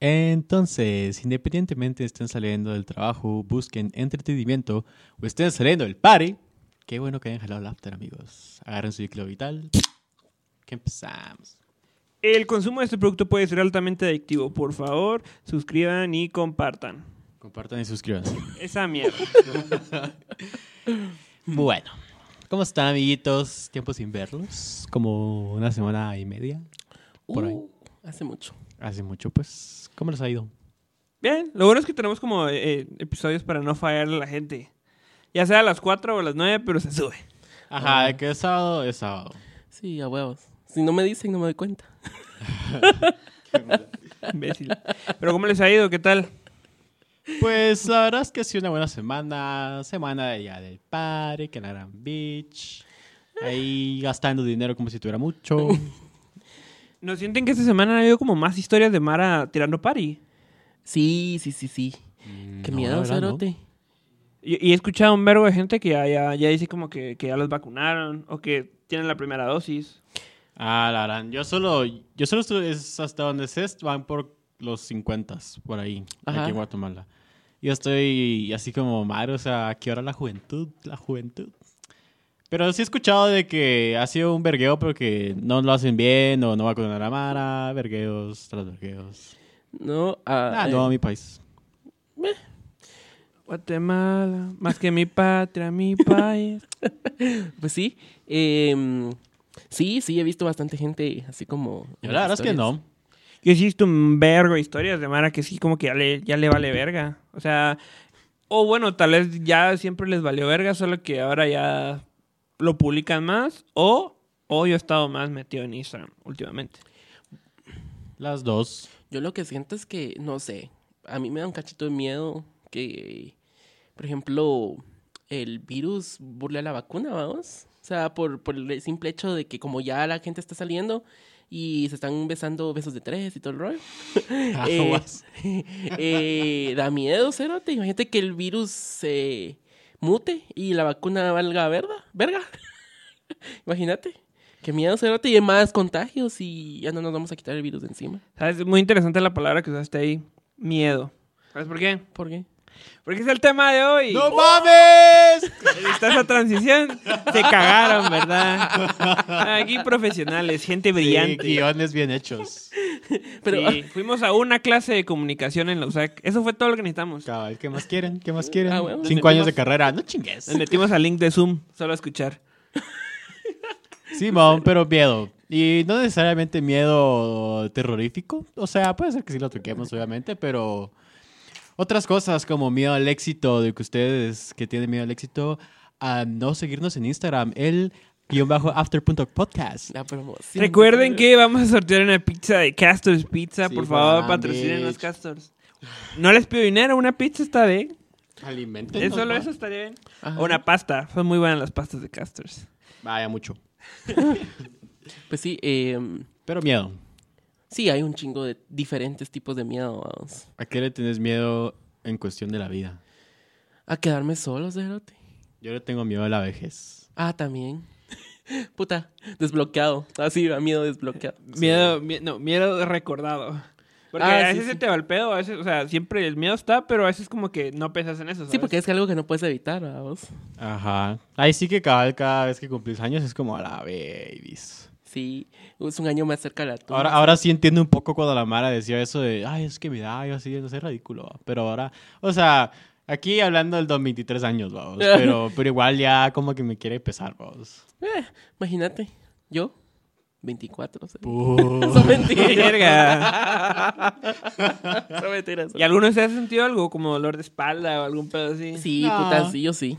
Entonces, independientemente estén saliendo del trabajo, busquen entretenimiento o estén saliendo del party, qué bueno que hayan jalado el after, amigos. Agarren su ciclo vital. Que empezamos. El consumo de este producto puede ser altamente adictivo. Por favor, suscriban y compartan. Compartan y suscríbanse. Esa mierda. Bueno, ¿cómo están, amiguitos? Tiempo sin verlos. Como una semana y media. Por ahí. Uh, hace mucho. Hace mucho, pues. ¿Cómo les ha ido? Bien, lo bueno es que tenemos como eh, episodios para no fallarle a la gente. Ya sea a las 4 o a las 9, pero se sube. Ajá, de que es sábado, es sábado. Sí, a huevos. Si no me dicen, no me doy cuenta. Imbécil. Pero ¿cómo les ha ido? ¿Qué tal? Pues la verdad es que ha sido una buena semana. Semana de ya del party, que en la Gran Beach. Ahí gastando dinero como si tuviera mucho. ¿No sienten que esta semana ha habido como más historias de Mara tirando party? Sí, sí, sí, sí. Qué No, miedo, verdad, no. cerote. Y, y he escuchado un verbo de gente que ya, ya, ya dice como que, que ya los vacunaron o que tienen la primera dosis. Ah, la verdad. Yo solo, yo solo estoy, es hasta donde sé, van por los 50 por ahí, Ajá. aquí en Guatemala. Yo estoy así como, madre, o sea, ¿a qué hora la juventud? La juventud. Pero sí he escuchado de que ha sido un vergueo porque no lo hacen bien o no vacunan a la Mara, vergueos tras vergueos. No, ah, Ah, eh, no, mi país. Guatemala, más que mi patria, mi país. pues sí. em, sí, sí, he visto bastante gente así como... Yo la verdad es que no. Yo sí he visto un vergo de historias de Mara que sí como que ya le, ya le vale verga. O sea, o bueno, tal vez ya siempre les valió verga, solo que ahora ya lo publican más. O, o yo he estado más metido en Instagram últimamente. Las dos. Yo lo que siento es que, no sé, a mí me da un cachito de miedo que, por ejemplo, el virus burle a la vacuna, vamos. O sea, por, por el simple hecho de que como ya la gente está saliendo y se están besando besos de tres y todo el rollo. eh, eh, da miedo, cerote. Imagínate que el virus se mute y la vacuna valga verga. verga. Imagínate. Qué miedo, cerote. Y hay más contagios y ya no nos vamos a quitar el virus de encima. ¿Sabes? Es muy interesante la palabra que usaste ahí. Miedo. ¿Sabes por qué? ¿Por qué? Porque es el tema de hoy. ¡No mames! ¿Viste esa transición? Se cagaron, ¿verdad? Aquí profesionales, gente Sí, brillante. guiones bien hechos. Pero, Sí, fuimos a una clase de comunicación en la USAC. Eso fue todo lo que necesitamos. Cabal, ¿qué más quieren? ¿Qué más quieren? Ah, bueno. Cinco años de carrera. No chingues. Nos metimos al link de Zoom, solo a escuchar. Simón, pero miedo. Y no necesariamente miedo terrorífico. O sea, puede ser que sí lo toquemos, obviamente, pero otras cosas como miedo al éxito, de que ustedes que tienen miedo al éxito, a no seguirnos en Instagram, el guion bajo after.podcast. la promoción. Recuerden que vamos a sortear una pizza de Castors Pizza. Sí, Por favor, patrocinen los. Castors. No les pido dinero, una pizza está bien. Alimenten. Solo eso estaría bien. Ajá. O una pasta. Son muy buenas las pastas de Castors. Vaya, mucho. Pues sí, eh, Pero miedo. Sí, hay un chingo de diferentes tipos de miedo, vamos. ¿A qué le tienes miedo en cuestión de la vida? A quedarme solo, cerote. Yo le tengo miedo a la vejez. Ah, también. Puta, desbloqueado. Así, a miedo desbloqueado. Miedo, mie- no, miedo recordado. Porque Ah, a sí, veces se sí. te va el pedo, a veces, o sea, siempre el miedo está, pero a veces como que no pensas en eso. Sí, ¿sabes? porque es algo que no puedes evitar, vamos. Ajá. Ahí sí que cabal, cada vez que cumplís años es como a la babies. Sí, es un año más cerca de la tumba. Ahora, ahora sí entiendo un poco cuando la Mara decía eso de, ay, es que me da, yo así, no sé, ridículo. va". Pero ahora, o sea, aquí hablando del 23 años, vamos. Pero, pero igual ya como que me quiere pesar, vamos. Eh, imagínate, yo, 24, cerote. Puh. Son mentiras. Son mentiras. ¿Y alguno de ustedes ha sentido algo como dolor de espalda o algún pedo así? Sí, No. puta, sí, yo sí.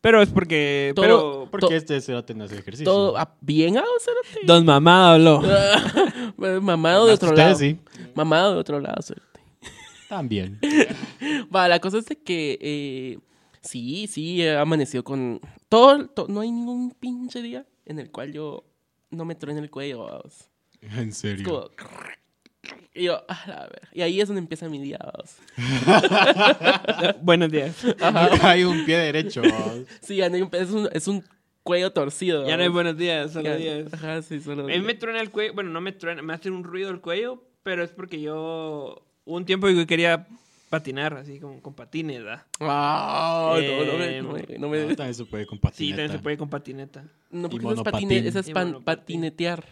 Pero es porque... Todo- Pero... Porque To- este a tener ese ejercicio. Todo bien, ah, cerote. Don Mamá habló. Mamado de otro lado. sí. Mamado de otro lado, cerote. También. Va, la cosa es de que eh, sí, sí, he amanecido con todo, to- no hay ningún pinche día en el cual yo no me truene el cuello, vamos. En Es serio. como y yo, a la ver. Y ahí es donde empieza mi día. Buenos días. Hay un pie derecho. Sí, ya no hay un- es, un, es un cuello torcido. Ya no hay buenos días, solo Ya- días. Ajá, sí, solo A mí me truena el cuello, bueno, no me truena, me hace un ruido el cuello, pero es porque yo hubo un tiempo que quería patinar, así como con patines, ¿verdad? Ah, no, no, me- Eh, no me- no me- Ah, también se puede con Sí, patineta. también se puede con patineta. No, porque eso es, patine- eso es pan- patinetear.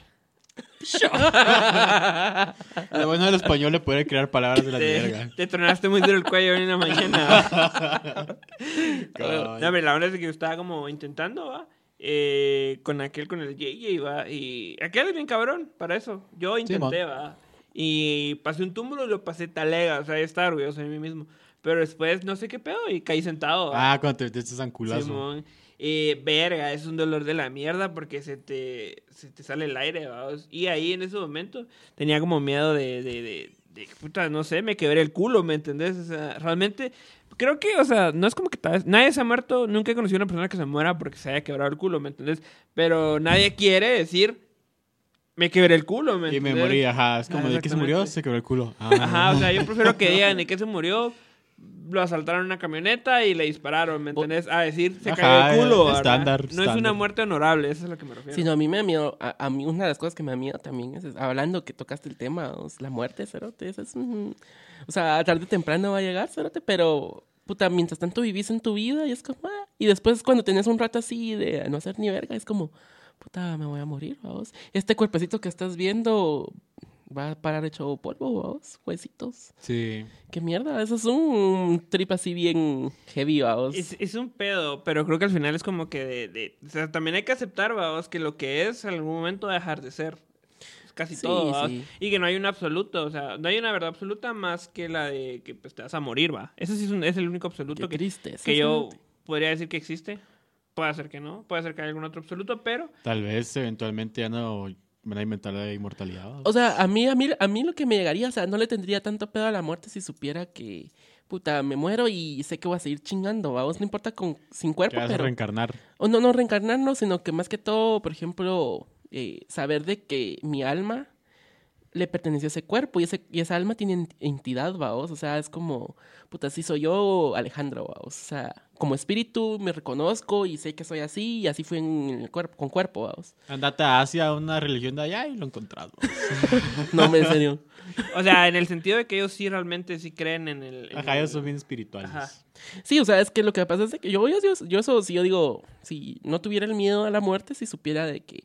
Lo bueno del español le puede crear palabras de la Te, verga. te tronaste muy duro el cuello hoy en la mañana. No, hombre, la verdad es que yo estaba como intentando, ¿va? Eh, con aquel, con el JJ, ¿va? Y aquel es bien cabrón para eso. Yo intenté, ¿va? Y pasé un túmulo y lo pasé talega, o sea, yo estaba orgulloso de mí mismo. Pero después no sé qué pedo y caí sentado. ¿va? Ah, cuando te metiste ese anculazo. Eh, verga, es un dolor de la mierda porque se te, se te sale el aire, vamos. Y ahí en ese momento tenía como miedo de, de, de, de, puta, no sé, me quebré el culo, ¿me entendés? O sea, realmente, creo que, o sea, no es como que nadie se ha muerto, nunca he conocido a una persona que se muera porque se haya quebrado el culo, ¿me entendés? Pero nadie quiere decir, me quebré el culo, ¿me y me entendés? morí, ajá. Es como Ah, de que se murió, se quebró el culo. Ah. Ajá, o sea, yo prefiero que digan de que se murió, lo asaltaron en una camioneta y le dispararon, ¿me entendés? A decir, se cayó el culo, estándar, No es una muerte honorable, eso es a lo que me refiero. Sí, no, a mí me da miedo. A, a mí una de las cosas que me da miedo también es, hablando que tocaste el tema, la muerte, cerote, eso es. O sea, tarde o temprano va a llegar, cerote, pero... Puta, mientras tanto vivís en tu vida y es como... ah, y después cuando tenés un rato así de no hacer ni verga, es como... Puta, me voy a morir, vamos. Este cuerpecito que estás viendo va a parar hecho polvo, vamos. Huesitos. Sí. Qué mierda, eso es un trip así bien heavy, vamos. Es, es un pedo, pero creo que al final es como que de, de- o sea, también hay que aceptar, vamos, que lo que es en algún momento va a dejar de ser. Es casi Sí, todo, ¿va? sí. Y que no hay un absoluto, o sea, no hay una verdad absoluta más que la de que pues, te vas a morir, va. Ese sí es, un- es el único absoluto Qué que, triste. que yo podría decir que existe. Puede ser que no, puede ser que haya algún otro absoluto, pero Tal vez eventualmente ya no van a inventar la inmortalidad. O sea, a mí, a mí, a mí lo que me llegaría, o sea, no le tendría tanto pedo a la muerte si supiera que, puta, me muero y sé que voy a seguir chingando, vamos, no importa con, sin cuerpo, vas a pero... reencarnar. O no, no reencarnarnos, sino que más que todo, por ejemplo, eh, saber de que mi alma le perteneció a ese cuerpo y, ese, y esa alma tiene ent- entidad, vaos. O sea, es como, puta, sí soy yo, Alejandro, vaos. O sea, como espíritu me reconozco y sé que soy así y así fui en el cuerpo, con cuerpo, vaos. Andate hacia una religión de allá y lo he encontrado. No, me en serio. O sea, en el sentido de que ellos sí realmente sí creen en el... en Ajá, el- ellos son bien espirituales. Ajá. Sí, o sea, es que lo que pasa es que yo, yo, yo, yo eso, si yo digo, si no tuviera el miedo a la muerte, si supiera de que,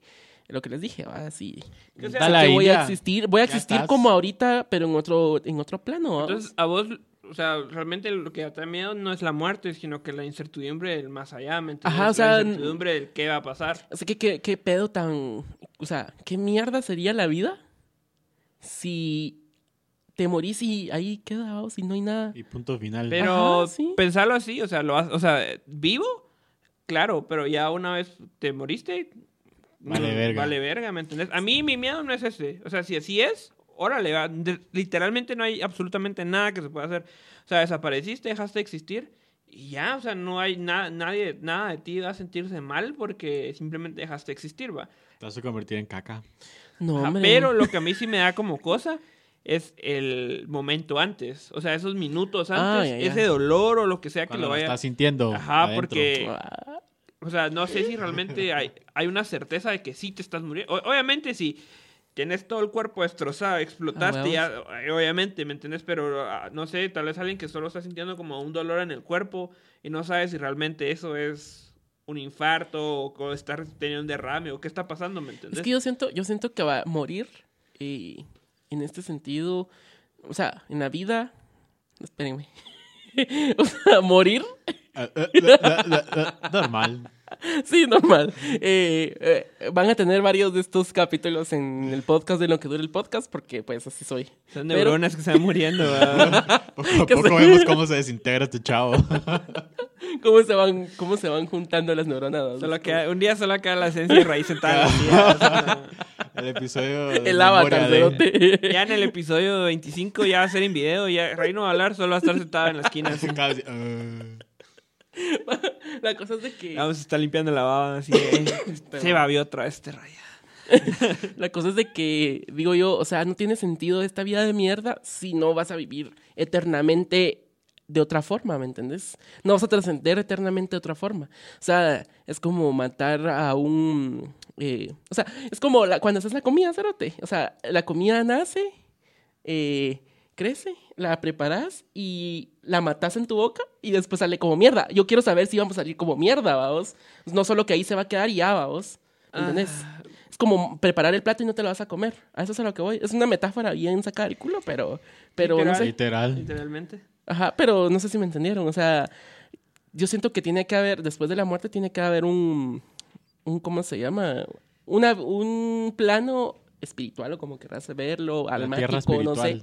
lo que les dije, va, O sea, que voy a existir, voy a existir como ahorita, pero en otro, en otro plano. ¿va? Entonces, a vos, o sea, realmente lo que te da miedo no es la muerte, sino que la incertidumbre del más allá, ¿me entiendes? Ajá, o sea, La incertidumbre del qué va a pasar. O sea, ¿qué, qué, qué pedo tan... O sea, ¿qué mierda sería la vida si te morís y ahí queda, o si no hay nada? Y punto final. Pero Ajá, sí. pensarlo así, o sea, lo has- o sea, vivo, claro, pero ya una vez te moriste, Vale no, verga. Vale verga, ¿me entiendes? A mí mi miedo no es ese. O sea, si así es, órale, va. De- literalmente no hay absolutamente nada que se pueda hacer. O sea, desapareciste, dejaste de existir y ya, o sea, no hay nada, nadie, nada de ti va a sentirse mal porque simplemente dejaste de existir, va. Te vas a convertir en caca. No, Ajá, pero lo que a mí sí me da como cosa es el momento antes. O sea, esos minutos Ah, antes, ya, ya. ese dolor o lo que sea que Cuando lo lo vaya. estás sintiendo. Ajá, adentro. porque Ah, o sea, no sé si realmente hay, hay una certeza de que sí te estás muriendo. O- obviamente, si tienes todo el cuerpo destrozado, explotaste, Ah, ya, eh, obviamente, ¿me entiendes? Pero ah, no sé, tal vez alguien que solo está sintiendo como un dolor en el cuerpo y no sabe si realmente eso es un infarto o, o estar teniendo un derrame o qué está pasando, ¿me entiendes? Es que yo siento, yo siento que va a morir y en este sentido, o sea, en la vida, espérenme, o sea, morir, Ah, ah, Normal. sí, normal. Eh, eh, van a tener varios de estos capítulos en el podcast de lo que dure el podcast porque pues así soy. Son Pero- neuronas que se van muriendo. ¿verdad? Poco a poco se- vemos cómo se desintegra tu chavo. ¿Cómo se van, cómo se van juntando las neuronas? Solo queda- un día solo queda la esencia y raíz sentada El episodio. de El avatar, de-. Ya en el episodio 25 ya va a ser en video, ya Rey no va a hablar, solo va a estar sentado en la esquina. así. Cada vez- ah. La cosa es de que... Vamos a estar limpiando la baba así. eh, se babió otra vez este raya. La cosa es de que, digo yo, o sea, no tiene sentido esta vida de mierda si no vas a vivir eternamente de otra forma, ¿me entendés? No vas a trascender eternamente de otra forma. O sea, es como matar a un... eh, o sea, es como la- cuando haces la comida, cerote. O sea, la comida nace, eh, crece, la preparas y la matas en tu boca y después sale como mierda. Yo quiero saber si vamos a salir como mierda, vamos. No solo que ahí se va a quedar y ya, vamos. ¿Entendés? Ah. Es como preparar el plato y no te lo vas a comer. A eso es a lo que voy. Es una metáfora bien sacada del culo, pero, pero no Literal. sé. Literal. Literalmente. Ajá, pero no sé si me entendieron. O sea, yo siento que tiene que haber, después de la muerte, tiene que haber un, un ¿cómo se llama? Una, un plano espiritual o como querrás verlo, almático, no sé.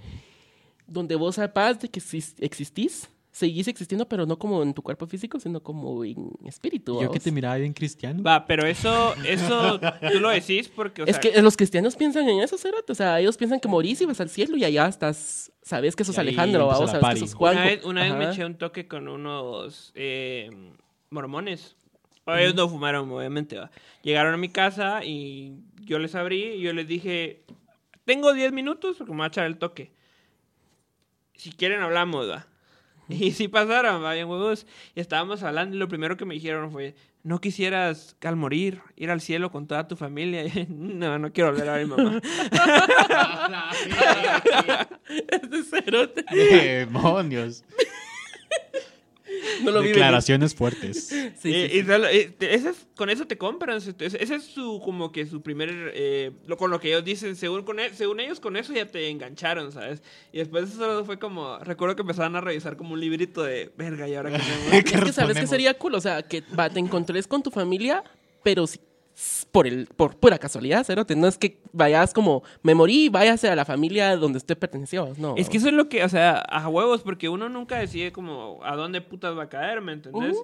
Donde vos sepas de que exis- existís, seguís existiendo, pero no como en tu cuerpo físico, sino como en espíritu. Yo que te miraba bien cristiano. Va, pero eso, eso tú lo decís porque, o es sea, que los cristianos piensan en eso, Cerote. O sea, ellos piensan que morís y vas al cielo y allá estás, sabes que sos Alejandro, la sabes que sos Juan. una vez, una vez me eché un toque con unos eh, mormones. O Ellos no fumaron, obviamente. va. Llegaron a mi casa y yo les abrí y yo les dije, tengo 10 minutos porque me voy a echar el toque. Si quieren hablamos, va. Y sí pasaron, va, bien huevos. Y estábamos hablando y lo primero que me dijeron fue, ¿no quisieras al morir ir al cielo con toda tu familia? Y, no, no quiero volver a ver a mi mamá. Cerote. Demonios. No lo. Declaraciones fuertes. Sí, y, sí, y solo- eh, es- con eso te compran. Ese es su, como que su primer, eh, lo, con lo que ellos dicen, según, con e- según ellos con eso ya te engancharon, ¿sabes? Y después eso fue como, recuerdo que empezaban a revisar como un librito de, verga, ¿y ahora qué hacemos?". Es que sabes que sería cool, o sea, que va, te encontres con tu familia, pero si- por el por pura casualidad, cerote. No es que vayas como me morí, váyase a la familia donde usted perteneció, no. Es que eso es lo que, o sea, a huevos, porque uno nunca decide como a dónde putas va a caer, ¿me entendés?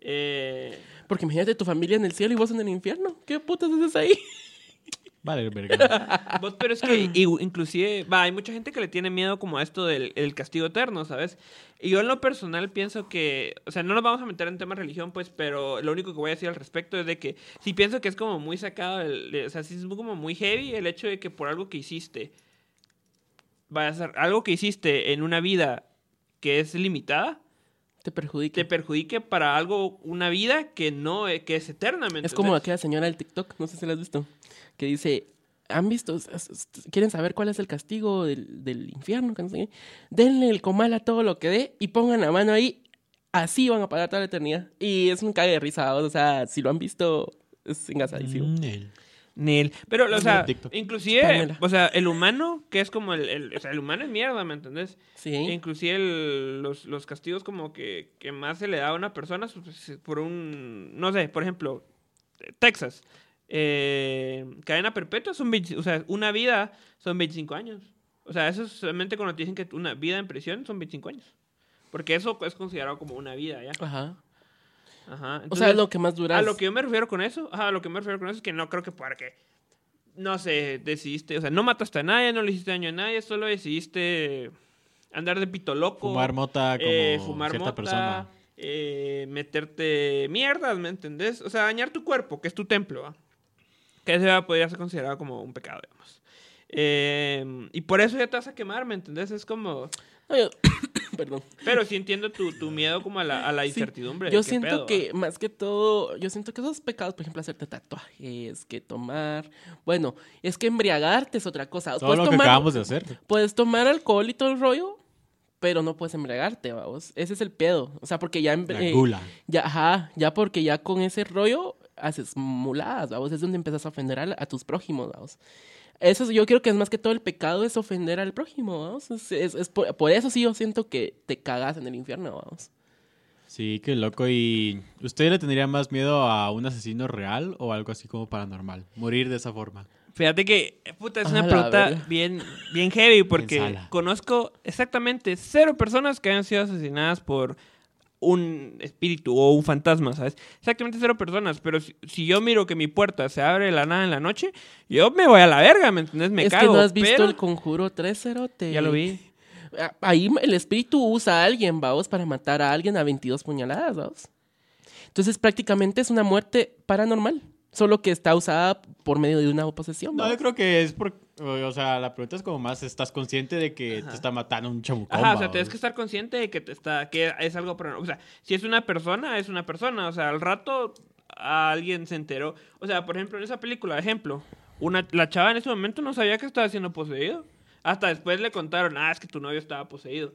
Eh, porque imagínate tu familia en el cielo y vos en el infierno. ¿Qué putas haces ahí? Vale, verga. Vos, pero es que inclusive, va, hay mucha gente que le tiene miedo como a esto del el castigo eterno, ¿sabes? Y yo en lo personal pienso que, o sea, no nos vamos a meter en tema de religión, pues, pero lo único que voy a decir al respecto es de que sí pienso que es como muy sacado, de- o sea, sí es como muy heavy el hecho de que por algo que hiciste, vaya a ser algo que hiciste en una vida que es limitada, Te perjudica. te perjudique para algo, una vida que no, eh, que es eternamente. es como aquella señora del TikTok, no sé si la has visto, que dice, ¿han visto? ¿Quieren saber cuál es el castigo del, del infierno? Que no sé qué. Denle el comal a todo lo que dé y pongan la mano ahí. Así van a pagar toda la eternidad. Y es un cague de risa, o sea, si lo han visto, es engasadísimo. Mm, el- Nel. Pero, o sea, inclusive, o sea, el humano, que es como el, el- o sea, el humano es mierda, ¿me entendés? Sí. Inclusive el- los, los castigos como que, que más se le da a una persona pues, por un, no sé, por ejemplo, Texas, eh, cadena perpetua son 20 o sea, una vida son 25 años. O sea, eso es solamente cuando te dicen que una vida en prisión son 25 años. Porque eso es considerado como una vida, ¿ya? Ajá. Ajá. o sea, lo que más dura. a lo que yo me refiero con eso, ajá, a lo que me refiero con eso es que no creo que porque, no sé, decidiste, o sea, no mataste a nadie, no le hiciste daño a nadie, solo decidiste andar de pito loco. Fumar mota como eh, fumar cierta mota, persona. eh, meterte mierdas, ¿me entendés? O sea, dañar tu cuerpo, que es tu templo, ¿va? Que eso ya podría ser considerado como un pecado, digamos. Eh, y por eso ya te vas a quemar, ¿me entendés? Es como... Perdón. Pero sí entiendo tu, tu miedo como a la, a la Sí, incertidumbre. Yo siento que más que todo, yo siento que esos pecados, por ejemplo, hacerte tatuajes, que tomar, bueno, es que embriagarte es otra cosa. Todo Puedes lo que tomar- acabamos de hacer. Puedes tomar alcohol y todo el rollo, pero no puedes embriagarte, vamos. Ese es el pedo. O sea, porque ya... La eh, gula. ya, ajá, ya porque ya con ese rollo haces muladas, vamos. Es donde empiezas a ofender a, a tus prójimos, vamos. Eso es- yo creo que es más que todo el pecado es ofender al prójimo, vamos. Es, es- es por, por eso sí yo siento que te cagas en el infierno, vamos. Sí, qué loco. ¿Y usted le tendría más miedo a un asesino real o algo así como paranormal? Morir de esa forma. Fíjate que, puta, es una pregunta bien, bien heavy porque conozco exactamente cero personas que hayan sido asesinadas por un espíritu o un fantasma, ¿sabes? Exactamente cero personas, pero si, si yo miro que mi puerta se abre de la nada en la noche, yo me voy a la verga, ¿me entiendes? Me es cago, que no has visto pero- el conjuro 3 cerote. Ya lo vi. Ah, Ahí el espíritu usa a alguien, vamos, para matar a alguien a 22 puñaladas, vamos. Entonces prácticamente es una muerte paranormal, solo que está usada por medio de una posesión. No, yo creo que es por... O sea, la pregunta es como más, ¿estás consciente de que te está matando un chamucón? Ajá, o sea, tienes que estar consciente de que te está, que es algo. O sea, si es una persona, es una persona. O sea, al rato alguien se enteró. O sea, por ejemplo, en esa película, ejemplo, una, la chava en ese momento no sabía que estaba siendo poseído. Hasta después le contaron, ah, es que tu novio estaba poseído.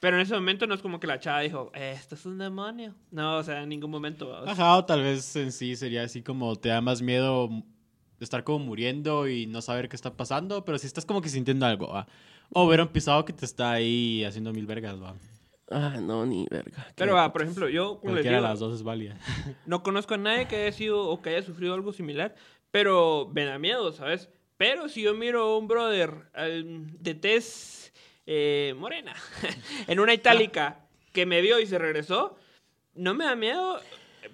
Pero en ese momento no es como que la chava dijo, esto es un demonio. No, o sea, en ningún momento. vamos. Ajá, o tal vez en sí sería así como te da más miedo de estar como muriendo y no saber qué está pasando, pero si estás como que sintiendo algo, ¿va? O ver a un pisado que te está ahí haciendo mil vergas, va. Ah, no, ni verga. Pero, va, por ejemplo, yo, como les Cualquiera de digo, las dos es válida. no conozco a nadie que haya sido o que haya sufrido algo similar, pero me da miedo, ¿sabes? Pero si yo miro a un brother eh, de tez eh, morena en una itálica que me vio y se regresó, no me da miedo.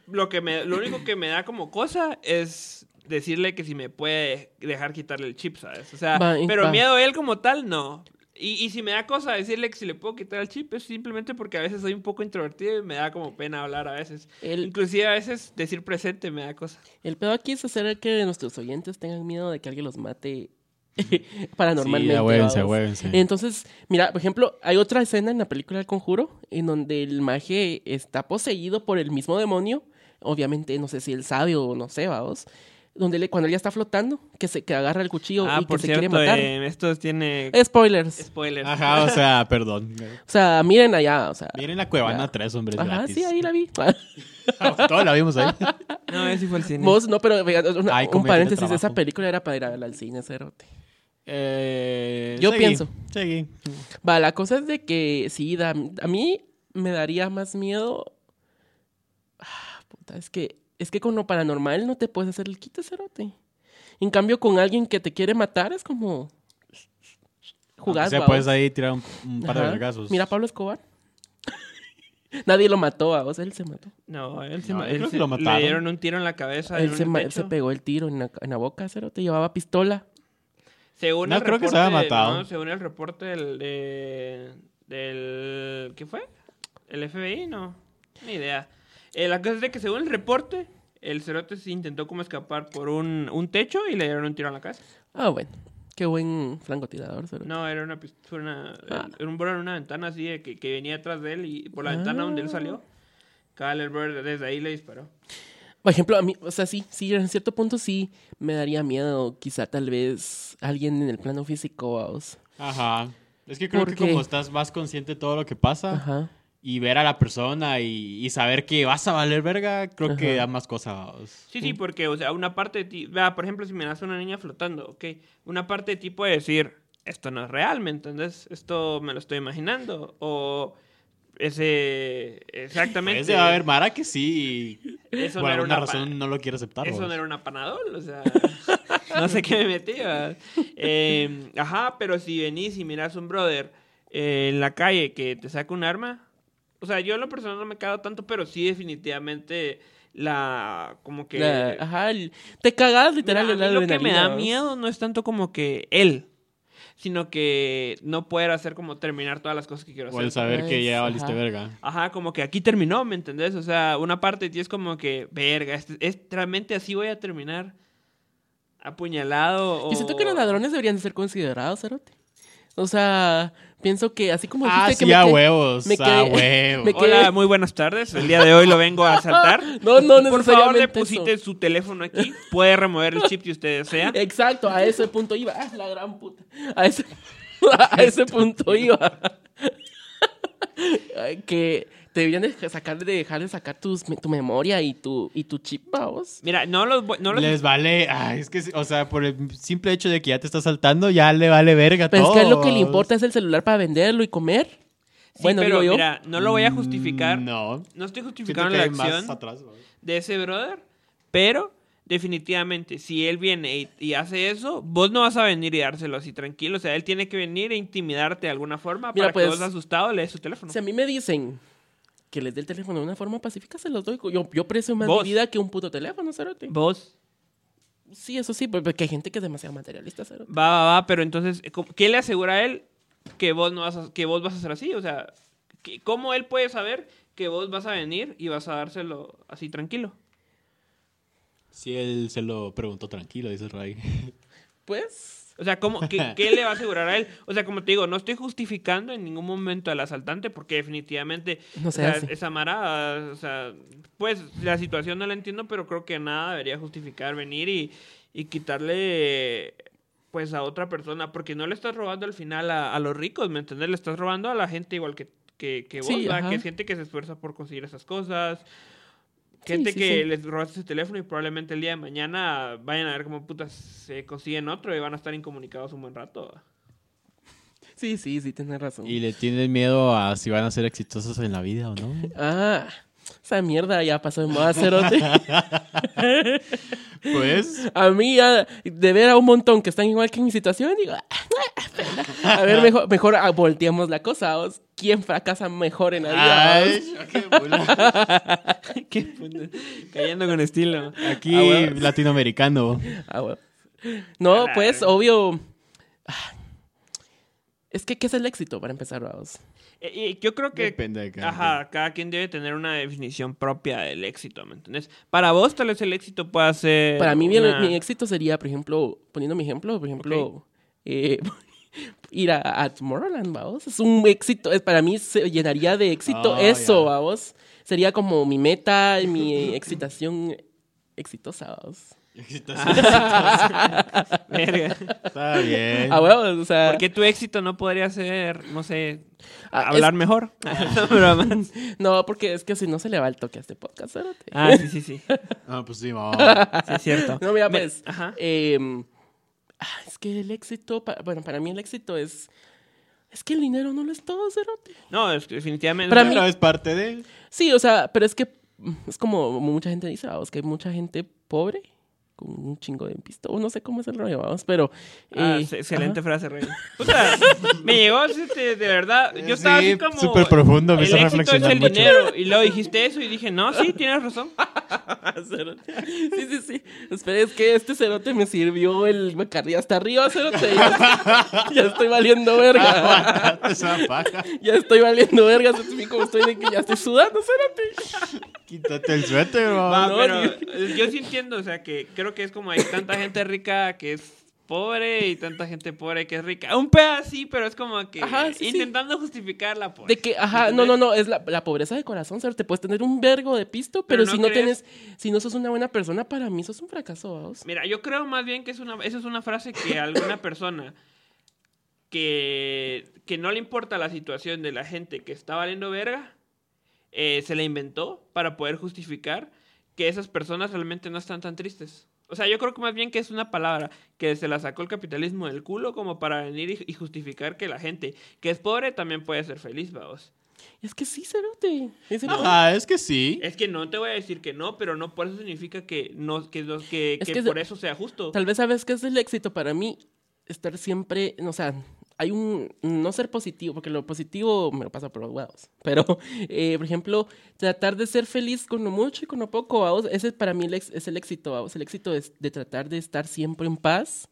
Lo, que me, lo único que me da como cosa es decirle que si me puede dejar quitarle el chip, ¿sabes? O sea, Va, pero va. miedo a él como tal, no. Y, y si me da cosa decirle que si le puedo quitar el chip es simplemente porque a veces soy un poco introvertido y me da como pena hablar a veces. El, Inclusive a veces decir presente me da cosa. el pedo aquí es hacer que nuestros oyentes tengan miedo de que alguien los mate paranormalmente. ahuévense. Entonces, mira, por ejemplo, hay otra escena en la película El Conjuro en donde el maje está poseído por el mismo demonio. Obviamente, no sé si él sabe o no sé, vamos. Donde le, cuando él ya está flotando, que se que agarra el cuchillo ah, y que por se cierto, quiere matar. eh, esto tiene Spoilers. spoilers. Ajá, o sea, perdón. O sea, miren allá, o sea. Miren la Cuevana Ya. 3, hombre, Ajá, gratis. sí, ahí la vi. Todos la vimos ahí. No, ese sí fue el cine. Vos, no, pero una- Ay, un paréntesis, esa película era para ir a verla al cine, cerote. Eh, Yo seguí, pienso. Seguí. Va, la cosa es de que sí, da- a mí me daría más miedo. Ah, puta, es que, es que con lo paranormal no te puedes hacer el quite, cerote. En cambio, con alguien que te quiere matar es como. Jugar, O sea, puedes ahí tirar un, un par de vergazos. Mira a Pablo Escobar. Nadie lo mató, a vos, él se mató. No, él se, No, él creo se- que lo mataron. le dieron un tiro en la cabeza. en Él un se, él se pegó el tiro en la, en la boca, cerote. Llevaba pistola. Según No, el creo que reporte, se había matado. no, según el reporte del, de- del... ¿Qué fue? ¿El FBI? No, ni idea. Eh, la cosa es de que según el reporte, el cerote se intentó como escapar por un, un techo y le dieron un tiro en la cabeza. Ah, bueno. Qué buen francotirador, cerote. No, era una, pist- fue una Ah. era un brother en una ventana así de que, que venía atrás de él y por la ventana donde él Ah. salió, cabal, el brother desde ahí le disparó. Por ejemplo, a mí, o sea, sí, sí, en cierto punto sí me daría miedo, quizá tal vez alguien en el plano físico, vamos. Ajá. Es que creo ¿Por que como estás más consciente de todo lo que pasa Ajá. y ver a la persona y, y saber que vas a valer verga, creo que da más cosas. Sí, sí, porque, o sea, una parte de ti, vea, por ejemplo, si me nace una niña flotando, ok, una parte de ti puede decir, esto no es real, ¿me entendés? Esto me lo estoy imaginando, o ese, exactamente, Puede haber Mara que sí. eso por no era alguna una pa- razón no lo quiere aceptar. Eso vos. no era una panadol, o sea, no sé qué me metía. Eh, ajá, pero si venís y miras un brother eh, en la calle que te saca un arma, o sea, yo en lo personal no me cago tanto, pero sí definitivamente la, como que... La- ajá, el- te cagas literal Mira, a la lo que me da miedo no es tanto como que él, sino que no poder hacer como terminar todas las cosas que quiero O el hacer. saber que ya Ajá. valiste verga. Ajá, como que aquí terminó, ¿me entendés? O sea, una parte de ti es como que, verga, este- es, realmente así voy a terminar apuñalado o... Yo siento que los ladrones deberían de ser considerados, cerote. O sea, pienso que así como Ah, dijiste sí, que a me quedé- huevos. me a huevos. me quedé- Hola, muy buenas tardes. El día de hoy lo vengo a asaltar. No, no Por favor, deposite eso. su teléfono aquí. Puede remover el chip si usted desea. Exacto, a ese punto iba. Ah, la gran puta. A ese, a ese punto iba. Ay, que te deberían de sacar de dejar de sacar tus, tu memoria y tu, y tu chip, vos. Mira, no los... voy- No los Les vale, ay, es que, o sea, por el simple hecho de que ya te está saltando, ya le vale verga Pero todo. es que lo que le importa es el celular para venderlo y comer. Sí, bueno, pero digo yo. mira, no lo voy a justificar. Mm, No. No estoy justificando la acción de ese brother, pero definitivamente, si él viene y, y hace eso, vos no vas a venir y dárselo así tranquilo. O sea, él tiene que venir e intimidarte de alguna forma Mira, para pues, que vos asustado le des su teléfono. Si a mí me dicen que les dé el teléfono de una forma pacífica, se los doy. Yo, yo aprecio más Vos. mi vida que un puto teléfono, cerote. Vos. Sí, eso sí, porque hay gente que es demasiado materialista, cerote. Va, va, va, pero entonces, ¿cómo- ¿qué le asegura a él que vos no vas a, que vos vas a ser así? O sea, ¿qué- ¿cómo él puede saber que vos vas a venir y vas a dárselo así tranquilo? Sí, él se lo preguntó tranquilo, dice Ray. Pues, O sea, ¿cómo, qué, qué le va a asegurar a él? O sea, como te digo, no estoy justificando en ningún momento al asaltante porque definitivamente No o se sea, hace. esa mara, o sea, pues la situación no la entiendo, pero creo que nada debería justificar venir y, y quitarle pues a otra persona, porque no le estás robando al final a, a los ricos, ¿me entiendes? Le estás robando a la gente igual que, que, que vos, Sí, que es gente que se esfuerza por conseguir esas cosas. Gente sí, que sí. les robaste ese teléfono y probablemente el día de mañana vayan a ver cómo putas se consiguen otro y van a estar incomunicados un buen rato. Sí, sí, sí, tienes razón. Y le tienen miedo a si van a ser exitosos en la vida o no. Ah, esa mierda ya pasó de moda, cerote. Pues, A mí, ya, de ver a un montón que están igual que en mi situación, digo, "Ah, a ver, mejor, mejor ah, volteemos la cosa. ¿os? ¿Quién fracasa mejor en la vida? ay, qué Cayendo con estilo. aquí Ah, bueno. latinoamericano. Ah, bueno. No, Ah, pues, obvio. Ah, Es que, ¿qué es el éxito para empezar, vamos? Eh, y yo creo que Depende de cada Ajá, cada quien debe tener una definición propia del éxito, ¿me entiendes? Para vos tal vez el éxito pueda ser... Para mí, mi, una- mi éxito sería, por ejemplo, poniendo mi ejemplo, por ejemplo, eh, ir a, a Tomorrowland, vamos. Es un éxito, es, para mí se llenaría de éxito Ah, eso, ya. vamos. Sería como mi meta, mi excitación exitosa, vamos. Verga. Está bien. Ah, bueno, o sea, ¿Por qué tu éxito no podría ser, no sé, Ah, hablar mejor? No, no, porque es que si no se le va el toque a este podcast, espérate. ah, sí, sí, sí. Ah, pues sí, vamos. Sí, es cierto. No, mira, Me- pues, Ajá. em, ah, es que el éxito, pa- bueno, para mí el éxito es, es que el dinero no lo es todo, cerote. No, es que definitivamente... Para mí- Pero es parte de... Sí, o sea, pero es que es como mucha gente dice, vamos, que hay mucha gente pobre con un chingo de pisto, o no sé cómo es el rollo, vamos, pero... Ah, eh, ex- excelente ajá. frase, Rey. Puta, me llegó, este, de verdad. Yo estaba Sí, así como. súper profundo, me El hizo éxito es reflexionar el mucho. dinero. Y luego dijiste eso y dije, no, sí, tienes razón. Sí, sí, sí. Espera, es que este cerote me sirvió el Bacardi hasta arriba, cerote. Ya, ya estoy valiendo verga. Esa paja. Ya estoy valiendo verga, como estoy de que ya estoy sudando, cerote. Quítate el suéter, Va, no, pero yo sí entiendo, o sea, que creo que es como hay tanta gente rica que es pobre y tanta gente pobre que es rica. Un pedazo sí, pero es como que Ajá, sí, sí. intentando justificarla. Pues. De que, ajá, no, no, no, es la, la pobreza de corazón, cerote. Puedes tener un vergo de pisto, pero, Pero no si no crees- tienes, si no sos una buena persona, para mí sos un fracaso, vamos. Mira, yo creo más bien que es una, esa es una frase que alguna persona que, que no le importa la situación de la gente que está valiendo verga, eh, se la inventó para poder justificar que esas personas realmente no están tan tristes. O sea, yo creo que más bien que es una palabra que se la sacó el capitalismo del culo como para venir y, y justificar que la gente que es pobre también puede ser feliz, vamos. Es que sí, cerote. Ese Ajá, es que sí. Es que no te voy a decir que no, pero no por eso significa que no que, los- que, Es que que- por eso sea justo. Tal vez sabes que es el éxito para mí estar siempre, o sea, hay un no ser positivo, porque lo positivo me lo pasa por los huevos. Pero, eh, por ejemplo, tratar de ser feliz con lo mucho y con lo poco, vamos, ese para mí es el éxito, vamos. El éxito es de tratar de estar siempre en paz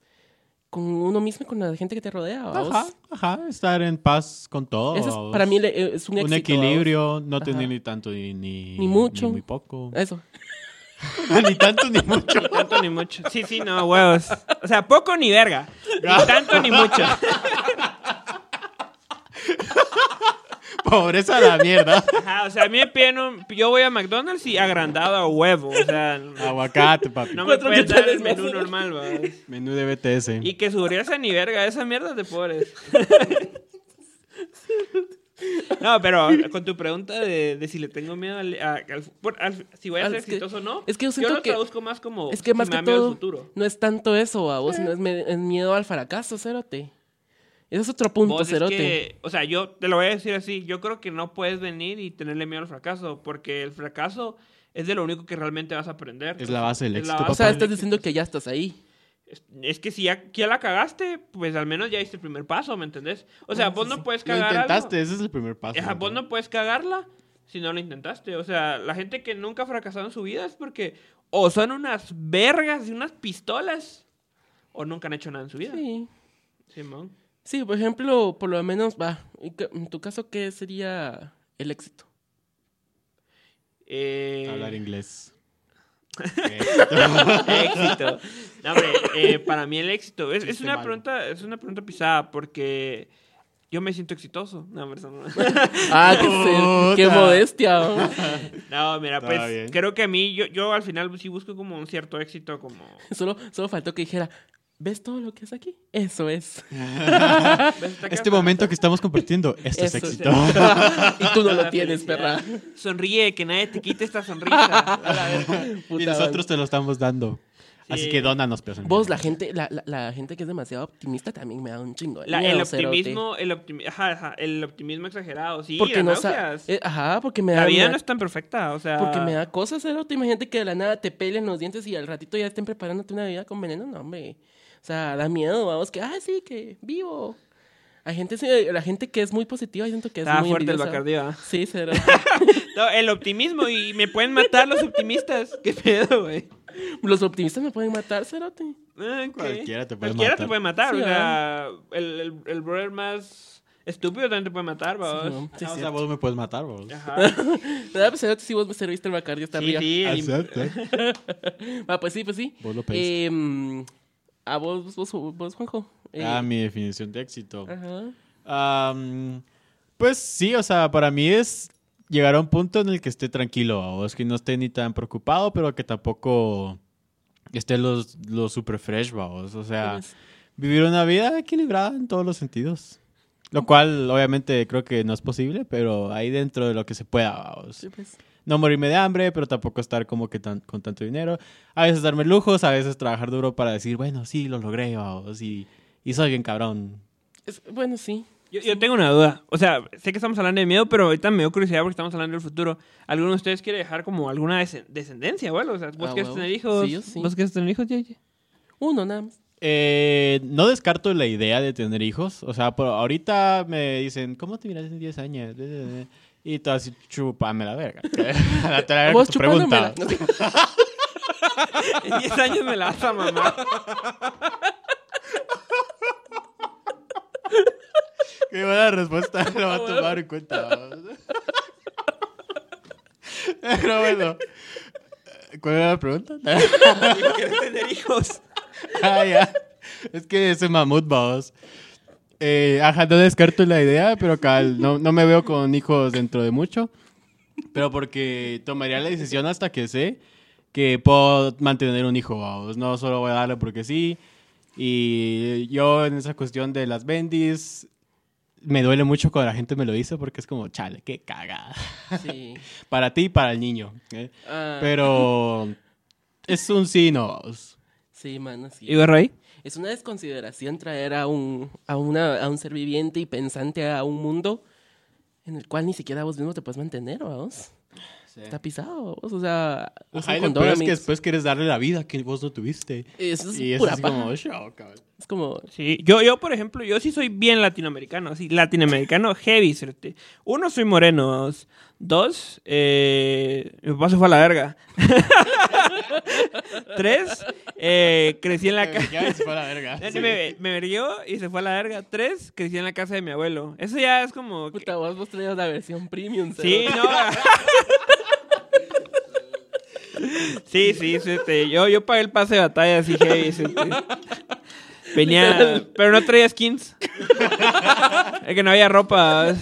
con uno mismo y con la gente que te rodea, vamos. Ajá, ajá, estar en paz con todo. Ese es, para mí eh, es un un, éxito. equilibrio, no tener ni tanto ni, ni, Ni mucho. ni muy poco. Eso. ni tanto ni mucho. Ni tanto ni mucho. Sí, sí, no, huevos. O sea, poco ni verga. Ni tanto ni mucho. Pobreza a la mierda. Ajá, o sea, a mí me piden un... Yo voy a McDonald's y agrandado a huevo. O sea, Aguacate, papi. no me Cuatro puedes dar el más. menú normal. Menú de BTS. Y que subirse ni verga. Esa mierda es de pobres. No, pero con tu pregunta de, de si le tengo miedo al, a- al- por- al- si voy a ser es que- exitoso o no, es que yo siento lo que- traduzco más como Es que si más me que da miedo al todo, futuro. no es tanto eso, a vos, no es, me- es miedo al fracaso, cerote. Ese es otro punto, Vos, cerote. que, o sea, yo te lo voy a decir así, yo creo que no puedes venir y tenerle miedo al fracaso, porque el fracaso es de lo único que realmente vas a aprender. Es la base del éxito, O sea, estás diciendo que ya estás ahí. Es, es que si ya, ya la cagaste, pues al menos ya diste el primer paso, ¿me entendés? O sea, vos no puedes Lo cagar intentaste, algo. ese es el primer paso. Ajá, vos no puedes cagarla si no lo intentaste. O sea, la gente que nunca ha fracasado en su vida es porque o son unas vergas y unas pistolas o nunca han hecho nada en su vida. Sí. Simón. Sí, por ejemplo, por lo menos, va, ¿y qué- en tu caso, ¿qué sería el éxito? Eh, Hablar inglés. Éxito. No, hombre, eh, para mí el éxito es, una pregunta, es una pregunta pisada porque yo me siento exitoso. No, hombre, eso no. Ah, qué, modestia. ¿no? No, mira, pues bien. creo que a mí, yo, yo al final sí busco como un cierto éxito, como... Solo, solo faltó que dijera, ¿ves todo lo que es aquí? Eso es. ¿Ves esta Este momento que estamos compartiendo, esto es éxito. y tú no lo tienes, perra. Sonríe, que nadie te quite esta sonrisa. Y nosotros te lo estamos dando. Así Sí. que dónanos, pues. Vos, la gente, la, la, la gente que es demasiado optimista también me da un chingo. de La- miedo, el cerote. optimismo, el, optimi- ajá, ajá, el optimismo exagerado, sí, Porque no eh, Ajá, porque me da. La vida no es tan perfecta, o sea... Porque me da cosas, cerote. Imagínate que de la nada te pelen los dientes y al ratito ya estén preparándote una bebida con veneno. No, hombre. O sea, da miedo, vamos, que, ah, sí, que vivo. Hay gente, sí, la gente que es muy positiva, yo siento que es muy fuerte el envidiosa. Bacardí, ¿va? Sí. No, el optimismo y me pueden matar los optimistas. ¿Qué pedo, güey? Los optimistas me pueden matar, cerote. Ok. Cualquiera te puede Cualquiera matar. te puede matar. Sí, o sea, el, el, el brother más estúpido también te puede matar, Sí, ¿va? no, sí, Ah, o sí. sea, vos me puedes matar, vos. Ajá. ¿Verdad? Pues, cerote, si vos me serviste el Bacardi hasta Sí, arriba. sí, Acepta. Ah, pues sí, pues sí. Vos lo pediste. Eh, a vos, vos, vos, Juanjo. Eh, Ah, mi definición de éxito. Ajá. Pues sí, o sea, para mí es llegar a un punto en el que esté tranquilo, o es que no esté ni tan preocupado, pero que tampoco esté los, los super fresh, vamos. O sea, vivir una vida equilibrada en todos los sentidos. Lo cual, obviamente, creo que no es posible, pero ahí dentro de lo que se pueda, vamos. sí, pues. No morirme de hambre, pero tampoco estar como que tan, con tanto dinero. A veces darme lujos, a veces trabajar duro para decir, bueno, sí, lo logré, vamos, y, y soy bien cabrón. Es- bueno, sí. Yo, yo tengo una duda. O sea, sé que estamos hablando de miedo, pero ahorita me dio curiosidad porque estamos hablando del futuro. ¿Alguno de ustedes quiere dejar como alguna descendencia o algo? O sea, ¿vos Ah, quieres tener hijos? Sí, yo sí. ¿Vos quieres tener hijos, Yeye? Uno nada más. Eh, no descarto la idea de tener hijos. O sea, por ahorita me dicen, ¿cómo te miras en 10 años? Y todo así, chupame la verga. Te la verga Vos tu pregunta. En 10 años me la vas a mamar. Qué buena respuesta, lo va a tomar en cuenta. vamos. Pero bueno, ¿cuál era la pregunta? ¿Quieres tener hijos? ah, ya. Es que ese mamut, vamos. Eh, ajá, no descarto la idea, pero cal, no, no me veo con hijos dentro de mucho. Pero porque tomaría la decisión hasta que sé que puedo mantener un hijo, vamos. No solo voy a darle porque sí. Y yo en esa cuestión de las bendis, me duele mucho cuando la gente me lo dice porque es como, chale, qué cagada. Sí. Para ti y para el niño. ¿eh? Ah, Pero es un sí, no. Sí, mano, sí. ¿Y? Es una desconsideración traer a un, a, una, a un ser viviente y pensante a un mundo en el cual ni siquiera vos mismo te puedes mantener, vamos. Está pisado, vos. O sea, Ajá, y lo peor es que después quieres darle la vida que vos no tuviste. Eso es Y es pura así paja. como, show, cabrón. Es como... Sí, yo, yo, por ejemplo, yo sí soy bien latinoamericano, sí, latinoamericano heavy, certe. Uno, soy moreno. Dos, dos, eh, mi papá se fue a la verga. Tres, eh, crecí en la casa... Ya se fue a la verga. Me, me, me verguió y se fue a la verga. Tres, crecí en la casa de mi abuelo. Eso ya es como... que- Puta, vos, vos traías la versión premium, Sí, cerote. no. Sí, sí, certe. Yo, yo pagué el pase de batalla así. Venía... Pero no traía skins. Es que no había ropa.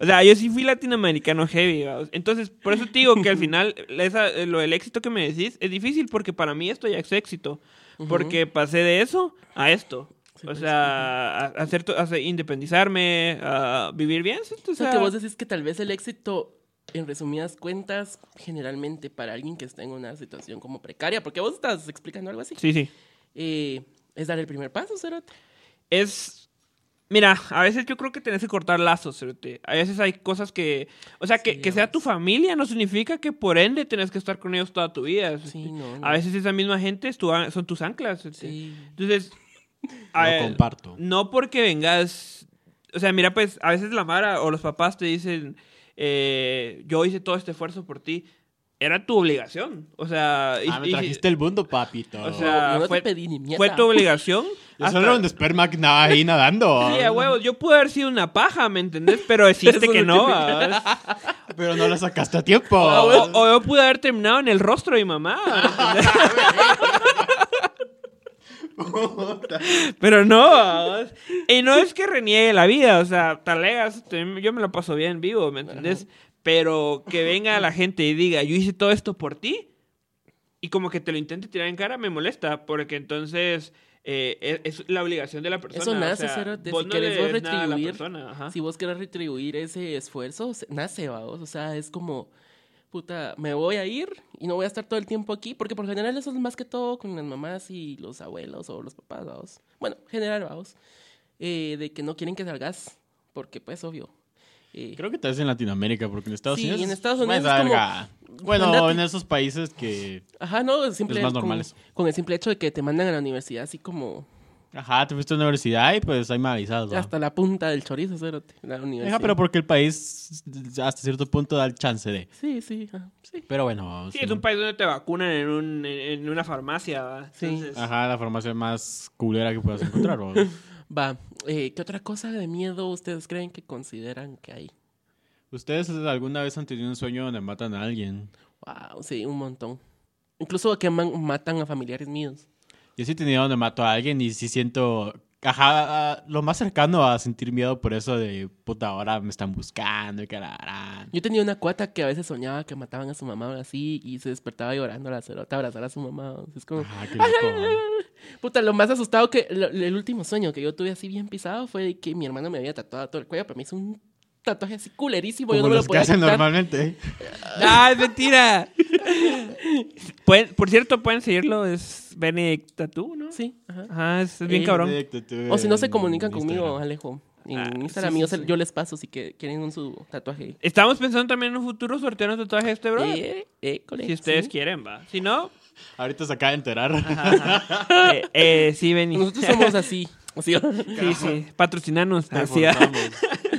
O sea, yo sí fui latinoamericano heavy. ¿va? Entonces, por eso te digo que al final esa- lo del éxito que me decís es difícil porque para mí esto ya es éxito. Porque pasé de eso a esto. Sí, o pues, sea, a, hacer a independizarme, a vivir bien. O O sea, que vos decís que tal vez el éxito, en resumidas cuentas, generalmente para alguien que está en una situación como precaria, porque vos estás explicando algo así, Sí, sí. eh, es dar el primer paso, cerote. Es. Mira, a veces yo creo que tenés que cortar lazos, cerote. A veces hay cosas que. O sea, que, Sí, que sea tu familia no significa que por ende tenés que estar con ellos toda tu vida. Sí, no, no. A veces esa misma gente es tu son tus anclas. cerote. Sí. Entonces. a Lo ver, comparto. No porque vengas. O sea, mira, pues a veces la Mara o los papás te dicen: eh, Yo hice todo este esfuerzo por ti. Era tu obligación. O sea. y- Ah, me y- trajiste el mundo, papito. O sea, No, no fue- te pedí ni mierda. fue tu obligación. Yo hasta- solo era un esperma que andaba ahí nadando. Sí, a huevos. Yo pude haber sido una paja, ¿me entendés? Pero deciste que no. Pero no la sacaste a tiempo. O, o yo pude haber terminado en el rostro de mi mamá. Pero no. Y no es que reniegue la vida. O sea, talegas, yo me lo paso bien vivo, ¿me entendés? Pero que venga la gente y diga, yo hice todo esto por ti. y como que te lo intente tirar en cara, me molesta, porque entonces eh, es, es la obligación de la persona. Eso o nace, sea, vos si no querés le vos des nada a la retribuir, persona, ajá. Si vos querés retribuir ese esfuerzo, nace, vamos. O sea, es como, puta, me voy a ir y no voy a estar todo el tiempo aquí, porque por general eso es más que todo con las mamás y los abuelos o los papás, vamos. Bueno, en general, vamos. Eh, de que no quieren que salgas, porque pues, obvio. eh, Creo que tal vez en Latinoamérica, porque en Estados Sí, Unidos. en Estados Unidos es como, verga. Bueno, mandate. en esos países que. Ajá, no, simple, Es más con- normal eso. Con, el simple hecho de que te mandan a la universidad así como Ajá, te fuiste a la universidad y pues ahí me avisas. ¿va? hasta la punta del chorizo, cerote, la universidad. Ajá, pero porque el país hasta cierto punto da el chance de. Sí, sí, ajá, sí. Pero bueno, vamos. Sí, es un país donde te vacunan en, un, en, en una farmacia, ¿va? Sí. Entonces, Ajá, la farmacia más culera que puedas encontrar. ¿va? Va, eh, ¿qué otra cosa de miedo ustedes creen que consideran que hay? ¿Ustedes alguna vez han tenido un sueño donde matan a alguien? Wow, sí, un montón. Incluso que man- matan a familiares míos. Yo sí he tenido donde mato a alguien y sí siento. Ajá, ah, lo más cercano a sentir miedo por eso de puta, ahora me están buscando y que la harán. Yo tenía una cuata que a veces soñaba que mataban a su mamá o así y se despertaba llorando a la cerota, a abrazar a su mamá. Es como, Ajá, qué loco. puta, lo más asustado que, lo- el último sueño que yo tuve así bien pisado fue que mi hermano me había tatuado todo el cuello, pero me hizo un tatuaje así culerísimo. yo Como no me lo los que podía hacen quitar. normalmente. ¡Ah, es mentira! Pueden- por cierto, pueden seguirlo, es Benedict Tattoo, ¿no? Sí, ajá. Ajá, es, es bien Eh, cabrón. O si no se comunican En conmigo, Instagram. Alejo. En Ah, Instagram sí, yo, sí, se- sí. yo les paso si que quieren un su tatuaje. Estamos pensando también en un futuro sortear un tatuaje de este bro. Eh, eh, cole, si ustedes sí. quieren, va. Si no, Ahorita se acaba de enterar. eh, eh, sí, Benny. Nosotros somos así. así. Sí, sí. Patrocinanos. Te Así, ah. forzamos.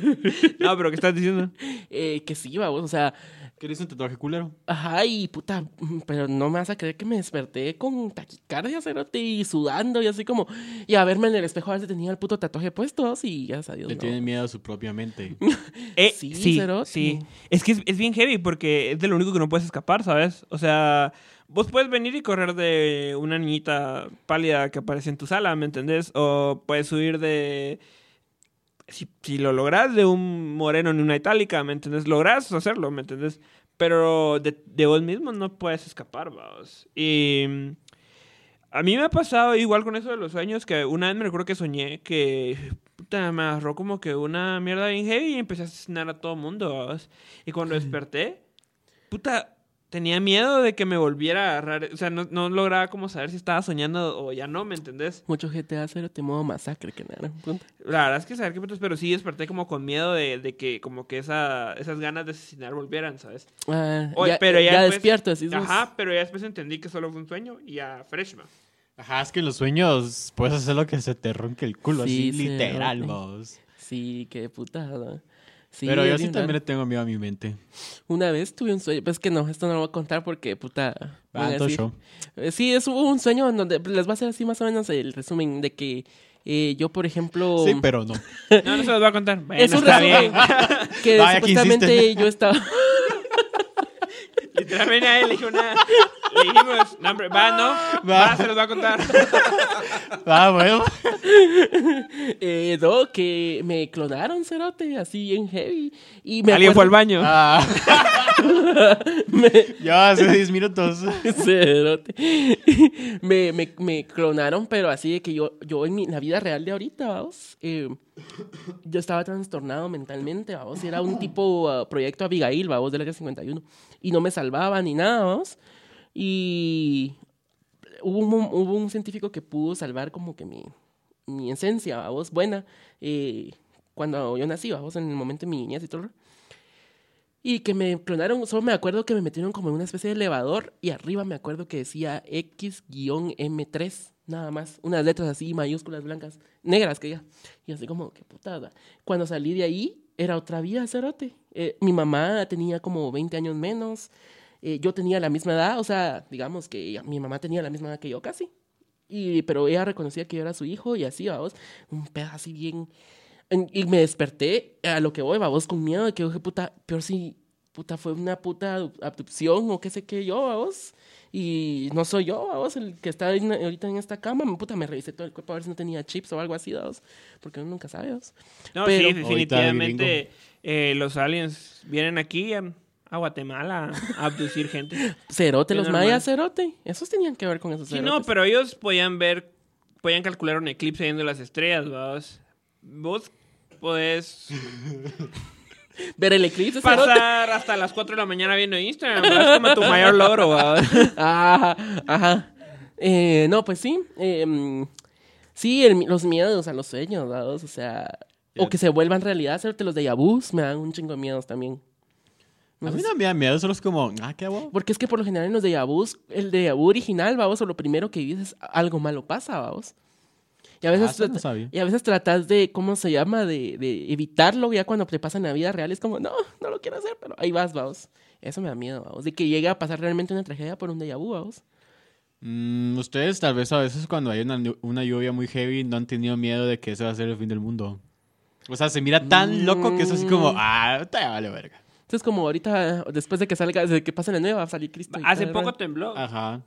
No, pero ¿qué estás diciendo? Eh, que sí, vamos, o sea, ¿Querés un tatuaje culero? ajá, y puta, pero no me vas a creer que me desperté con taquicardia, cerote, y sudando, y así como, y a verme en el espejo a ver si tenía el puto tatuaje puesto, y gracias a Dios, Le no. tienen miedo a su propia mente. Eh, Sí, sí, cerote. sí. Es que es, es bien heavy porque es de lo único que no puedes escapar, ¿sabes? O sea, vos puedes venir y correr de una niñita pálida que aparece en tu sala, ¿me entendés? O puedes huir de... Si, si lo logras de un moreno en una itálica, ¿me entendés? Logras hacerlo, ¿me entendés? Pero de, de vos mismo no puedes escapar, vamos. Y... mm, A mí me ha pasado igual con eso de los sueños, que una vez me recuerdo que soñé que puta, me agarró como que una mierda bien heavy y empecé a asesinar a todo mundo. ¿vamos? Y cuando desperté, puta, tenía miedo de que me volviera a agarrar. O sea, no, no lograba como saber si estaba soñando o ya no, ¿me entendés? Mucho GTA cerote modo masacre, que nada. La verdad es que saber qué putas, pero sí desperté como con miedo de, de que como que esa, esas ganas de asesinar volvieran, ¿sabes? Ah, ya, pero ya ya después- despierto, así es, Ajá, pero ya después entendí que solo fue un sueño y ya freshman. Ajá, es que los sueños puedes hacer lo que se te ronque el culo, Sí, así sí, literal, vos. Sí, qué putada. Sí, Pero yo sí también le tengo miedo a mi mente. Una vez tuve un sueño, pues que no, esto no lo voy a contar porque, puta... Ah, show. Eh, Sí, es hubo un sueño en donde les va a hacer así más o menos el resumen de que eh, yo, por ejemplo... Sí, pero no. No, no se los voy a contar. Bueno, es un está resumen bien. que Vaya supuestamente yo estaba... Literalmente a él le dije una. Le dijimos, no, hombre, va, no, va, se los va a contar. Ah, bueno. eh, no, que me clonaron, cerote, así en heavy. Y me Alguien fue al baño. Ah. me- Ya hace 10 minutos. Cerote. me, me, me clonaron, pero así de que yo, yo en mi, la vida real de ahorita, vamos, eh, yo estaba trastornado mentalmente, vamos, era un tipo ah, proyecto Abigail, vamos, del área 51, y no me salvaba ni nada, vamos, y hubo un, mo- hubo un científico que pudo salvar como que mi, mi esencia, vamos, buena, eh, cuando yo nací, vamos, en el momento de mi niñez y todo. Y que me clonaron, solo me acuerdo que me metieron como en una especie de elevador y arriba me acuerdo que decía X-M3, nada más. Unas letras así, mayúsculas blancas, negras que ya. Y así como, qué putada. Cuando salí de ahí, era otra vida, cerote. Eh, mi mamá tenía como 20 años menos. eh, yo tenía la misma edad, o sea, digamos que mi mamá tenía la misma edad que yo casi. Y, pero ella reconocía que yo era su hijo y así, vamos. Un pedazo así bien. Y me desperté a lo que voy, vamos, con miedo de que dije, puta, peor si, puta, fue una puta abdu- abducción o qué sé qué yo, vamos. Y no soy yo, vamos, el que está en- ahorita en esta cama, puta, me revisé todo el cuerpo a ver si no tenía chips o algo así, vamos. Porque uno nunca sabe, vamos. No, Pero- sí, definitivamente eh, los aliens vienen aquí a, a Guatemala a abducir gente. Cerote, los normal. mayas, cerote. Esos tenían que ver con esos Sí, cerotes. no, pero ellos podían ver, podían calcular un eclipse viendo las estrellas, vos. Vos podés Ver el eclipse, pasar hasta las 4 de la mañana viendo Instagram, es como tu mayor logro. Ajá, ajá. Eh, no, pues sí. eh, mm, sí, el- los miedos a los sueños. O sea... O que se vuelvan realidad, cerote. Los de Yabús me dan un chingo de miedos también. No A mí no me da miedo, solo es como, ah, qué guapo. Porque es que por lo general en los de Yabús, el de Yabú original, vamos, o lo primero que dices, algo malo pasa, vamos. Y a veces, Ah, no y a veces tratas de, ¿cómo se llama? De, de evitarlo ya cuando te pasa en la vida real. Es como, no, no lo quiero hacer, pero ahí vas, vamos. Eso me da miedo, vamos. De que llegue a pasar realmente una tragedia por un déjà vu, vamos. Mm, ustedes tal vez a veces cuando hay una, una lluvia muy heavy no han tenido miedo de que ese va a ser el fin del mundo. O sea, se mira tan loco que es así como, Mm. ah, te vale verga. Entonces, como ahorita, después de que salga, de que pase la nueva, va a salir Cristo. Hace tal, poco ¿verdad? tembló. Ajá.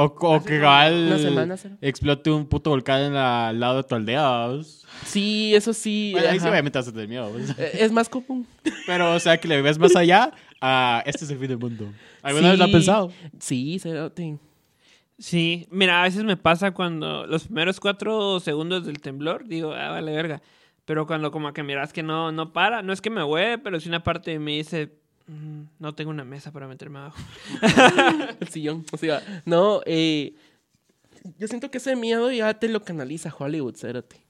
O, que ¿será? explote un puto volcán en la- al lado de tu aldea. ¿vos? Sí, eso sí. Bueno, ahí sí obviamente vas a tener miedo. ¿vos? Eh, Es más común. Pero, o sea, que le ves más allá a este es el fin del mundo. ¿Alguna vez lo has Sí. pensado? Sí, cerote. Sí, mira, a veces me pasa cuando los primeros cuatro segundos del temblor, digo, ah, vale verga. Pero cuando como que miras que no, no para, no es que me hueve, pero si una parte de mí dice, "Mm, no tengo una mesa para meterme abajo. El sillón. O sea, no, eh, yo siento que ese miedo ya te lo canaliza Hollywood, cerote.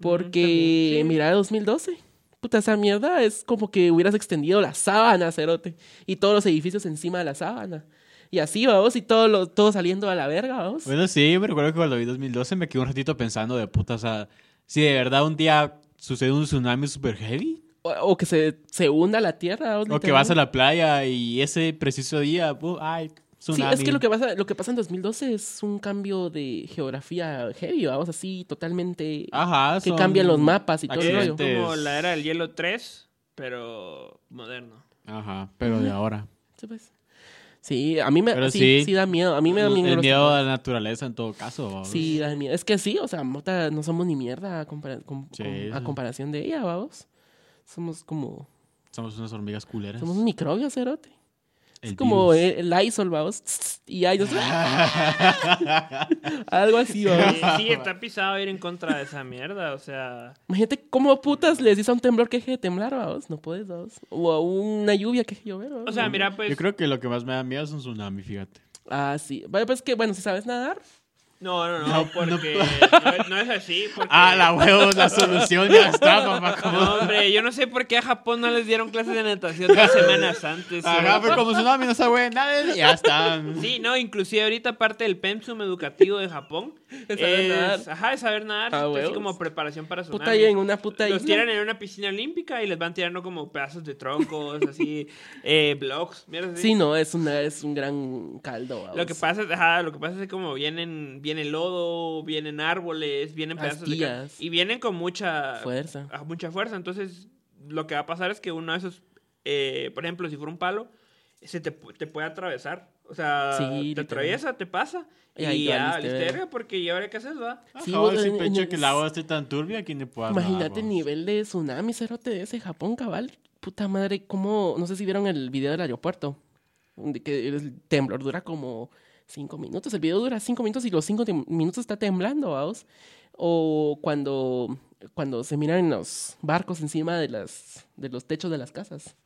Porque, también, sí. mira, 2012. Puta, esa mierda es como que hubieras extendido la sábana, cerote. Y todos los edificios encima de la sábana. Y así, vamos, y todo, lo, todo saliendo a la verga, vamos. Bueno, sí, me recuerdo que cuando vi 2012 me quedé un ratito pensando de puta, o sea, si de verdad un día sucede un tsunami super heavy, O, que se, se hunda la tierra. o que vas a la playa y ese preciso día, ay, Sí, tsunami. es que lo que, pasa, lo que pasa en 2012 es un cambio de geografía heavy, vamos, así, totalmente... Ajá, que cambian los mapas y todo el rollo. accidentes. Como la era del hielo 3, pero moderno. Ajá, pero de ahora. Sí, pues. Sí, a mí me sí, sí. sí da miedo. A mí me da miedo. El miedo a la naturaleza en todo caso. vamos. Sí, da miedo. Es que sí, o sea, mota, no somos ni mierda a, compara- com- Sí, com- a sí. comparación de ella, vamos. Somos como. Somos unas hormigas culeras. Somos un microbio, cerote. El es como virus. el, el Lysol, vamos. Y nos- Algo así, vamos. Sí, sí, está pisado ir en contra de esa mierda, o sea... Imagínate cómo putas le decís a un temblor que deje de temblar, vamos. No puedes, vamos. O a una lluvia que deje de llover, vamos. O sea, mira, pues... Yo creo que lo que más me da miedo es un tsunami, fíjate. Ah, sí. Vale, pues que, bueno, si sabes nadar. No, no, no, No, no porque no, no es así. Porque... Ah, la huevos, la solución ya está, papá. como- No, hombre, yo no sé por qué a Japón no les dieron clases de natación dos semanas antes. Ajá, pero como tsunami no sabe nada, ya están. Sí, no, inclusive ahorita parte del pensum educativo de Japón Es saber nadar. Ajá, es saber nadar, Ah, así como preparación para tsunami. Puta, y en una puta Los isla. tiran en una piscina olímpica y les van tirando como pedazos de troncos, así, eh, blocks, mierda así. Sí, no, es, una, es un gran caldo, vamos. Lo que pasa es, ajá, lo que pasa es que como vienen, viene lodo, vienen árboles, vienen pedazos de y vienen con mucha Fuerza. a mucha fuerza. Entonces, lo que va a pasar es que uno de esos, eh, por ejemplo, si fuera un palo, se te, pu- te puede atravesar. O sea, Sí, te literal. atraviesa, te pasa. Y Y, ya, verga, porque ya ahora qué haces, va. Sí, Ajá, hecho el- que el agua esté tan turbia, ¿quién le puede Imagínate el nivel de tsunami cerote de ese Japón, cabal. Puta madre, como... No sé si vieron el video del aeropuerto. De que el temblor dura como cinco minutos. El video dura cinco minutos y los cinco minutos está temblando, vamos. O cuando, cuando se miran los barcos encima de, las, de los techos de las casas.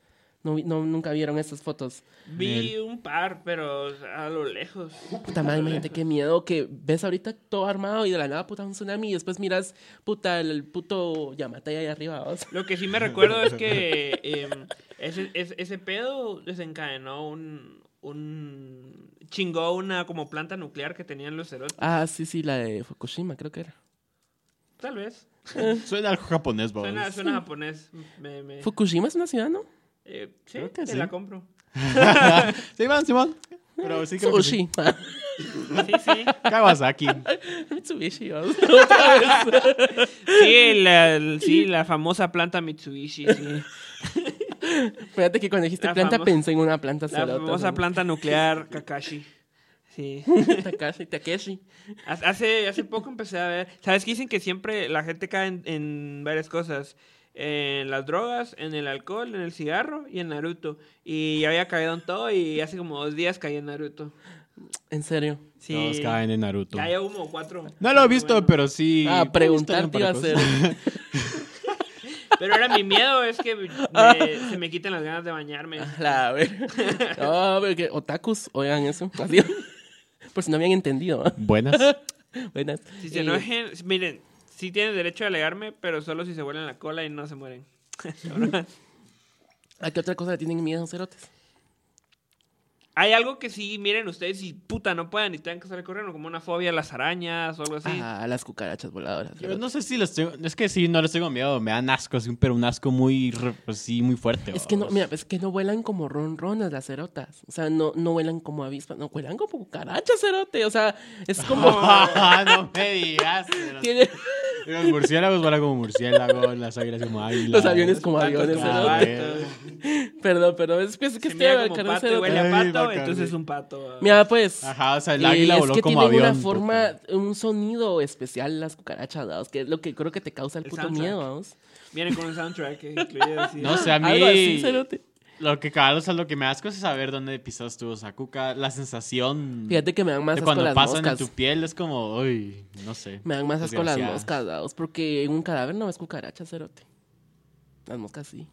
No, no, nunca vieron esas fotos. Vi un par, pero a lo lejos. Puta madre, imagínate qué miedo que ves ahorita todo armado y de la nada, puta, un tsunami y después miras, puta, el, el puto Yamatai ahí arriba, vamos. Lo que sí me recuerdo es que em, ese, ese, ese pedo desencadenó un, un... chingó una como planta nuclear que tenían los cerotes. Ah, sí, sí, la de Fukushima, creo que era. Tal vez. Suena algo japonés, vamos. Suena, suena japonés. Me, me- Fukushima es una ciudad, ¿no? eh, sí, Creo que te sí. la compro. Simón, Simón. Pero sí creo que sí. Sushi. Sí, sí. Kawasaki. Mitsubishi. Sí, la, sí, la famosa planta Mitsubishi, sí. Fíjate que cuando dijiste La planta famosa- pensé en una planta La cerota, famosa ¿no? planta nuclear Kakashi. Sí. Takashi, Takeshi. Hace, hace poco empecé a ver. ¿Sabes qué dicen que siempre la gente cae en, en varias cosas? en las drogas, en el alcohol, en el cigarro y en Naruto. Y ya había caído en todo y hace como dos días caí en Naruto. En serio. Sí. Todos caen en Naruto. Ya llevo como cuatro. No lo he visto, Bueno. pero sí. Ah, preguntar iba a para hacer. Pero ahora mi miedo es que me- se me quiten las ganas de bañarme. La ver- No, porque otakus, oigan eso. Así. Por si no habían entendido. Buenas. Buenas. Si se Eh, enojen, miren, sí tienen derecho a alegarme, pero solo si se vuelan la cola y no se mueren. ¿A qué otra cosa le tienen miedo, cerotes? Hay algo que sí, miren ustedes, si puta no puedan y tengan que salir corriendo, como una fobia a las arañas o algo así. Ah, las cucarachas voladoras. Yo no sé si les tengo. Es que sí, no les tengo miedo. Me dan asco, así, pero un asco muy. pues sí, muy fuerte. Es que no, mira, es que no vuelan como ronronas las cerotas. O sea, no, no vuelan como avispas, no vuelan como cucarachas, cerote. O sea, es como. no me digas. tiene Los murciélagos vuelan como murciélagos, las águilas como águilas. los aviones como aviones. Perdón, perdón, es que, es que estoy pato huele a Ay, pato, bacán, entonces es un pato. Mira, pues. Ajá, o sea, el eh, águila es voló que como tienen avión. una forma, un sonido especial las cucarachas, ¿vamos? que es lo que creo que te causa el El puto soundtrack. miedo, vamos. Viene con un soundtrack que incluye así. No sé, a mí. Algo así. Lo que cabrón, o sea, lo que me asco es saber dónde pisas tú, o sea, cuca, la sensación Fíjate que me dan más asco cuando las pasan moscas. en tu piel es como, uy, no sé. Me dan más asco las moscas, ¿vamos? porque en un cadáver no ves cucarachas, cerote. Las moscas sí.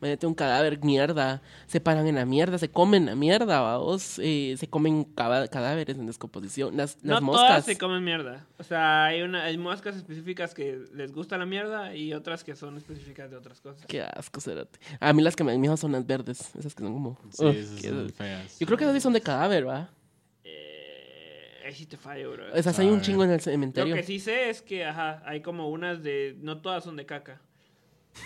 Imagínate un cadáver, mierda. Se paran en la mierda, se comen la mierda, vamos. Eh, se comen cadáveres en descomposición. Las, las no moscas. todas se comen mierda. O sea, hay, una, hay moscas específicas que les gusta la mierda y otras que son específicas de otras cosas. Qué asco, cerote. A mí las que me dan miedo son las verdes. Esas que son como. Sí, esas qué- son feas. Yo creo que esas sí son de cadáver, ¿va? Eh, ahí sí te fallo, bro. Esas hay un chingo en el Lo cementerio. que sí sé es que, ajá, hay como unas de... No todas son de caca.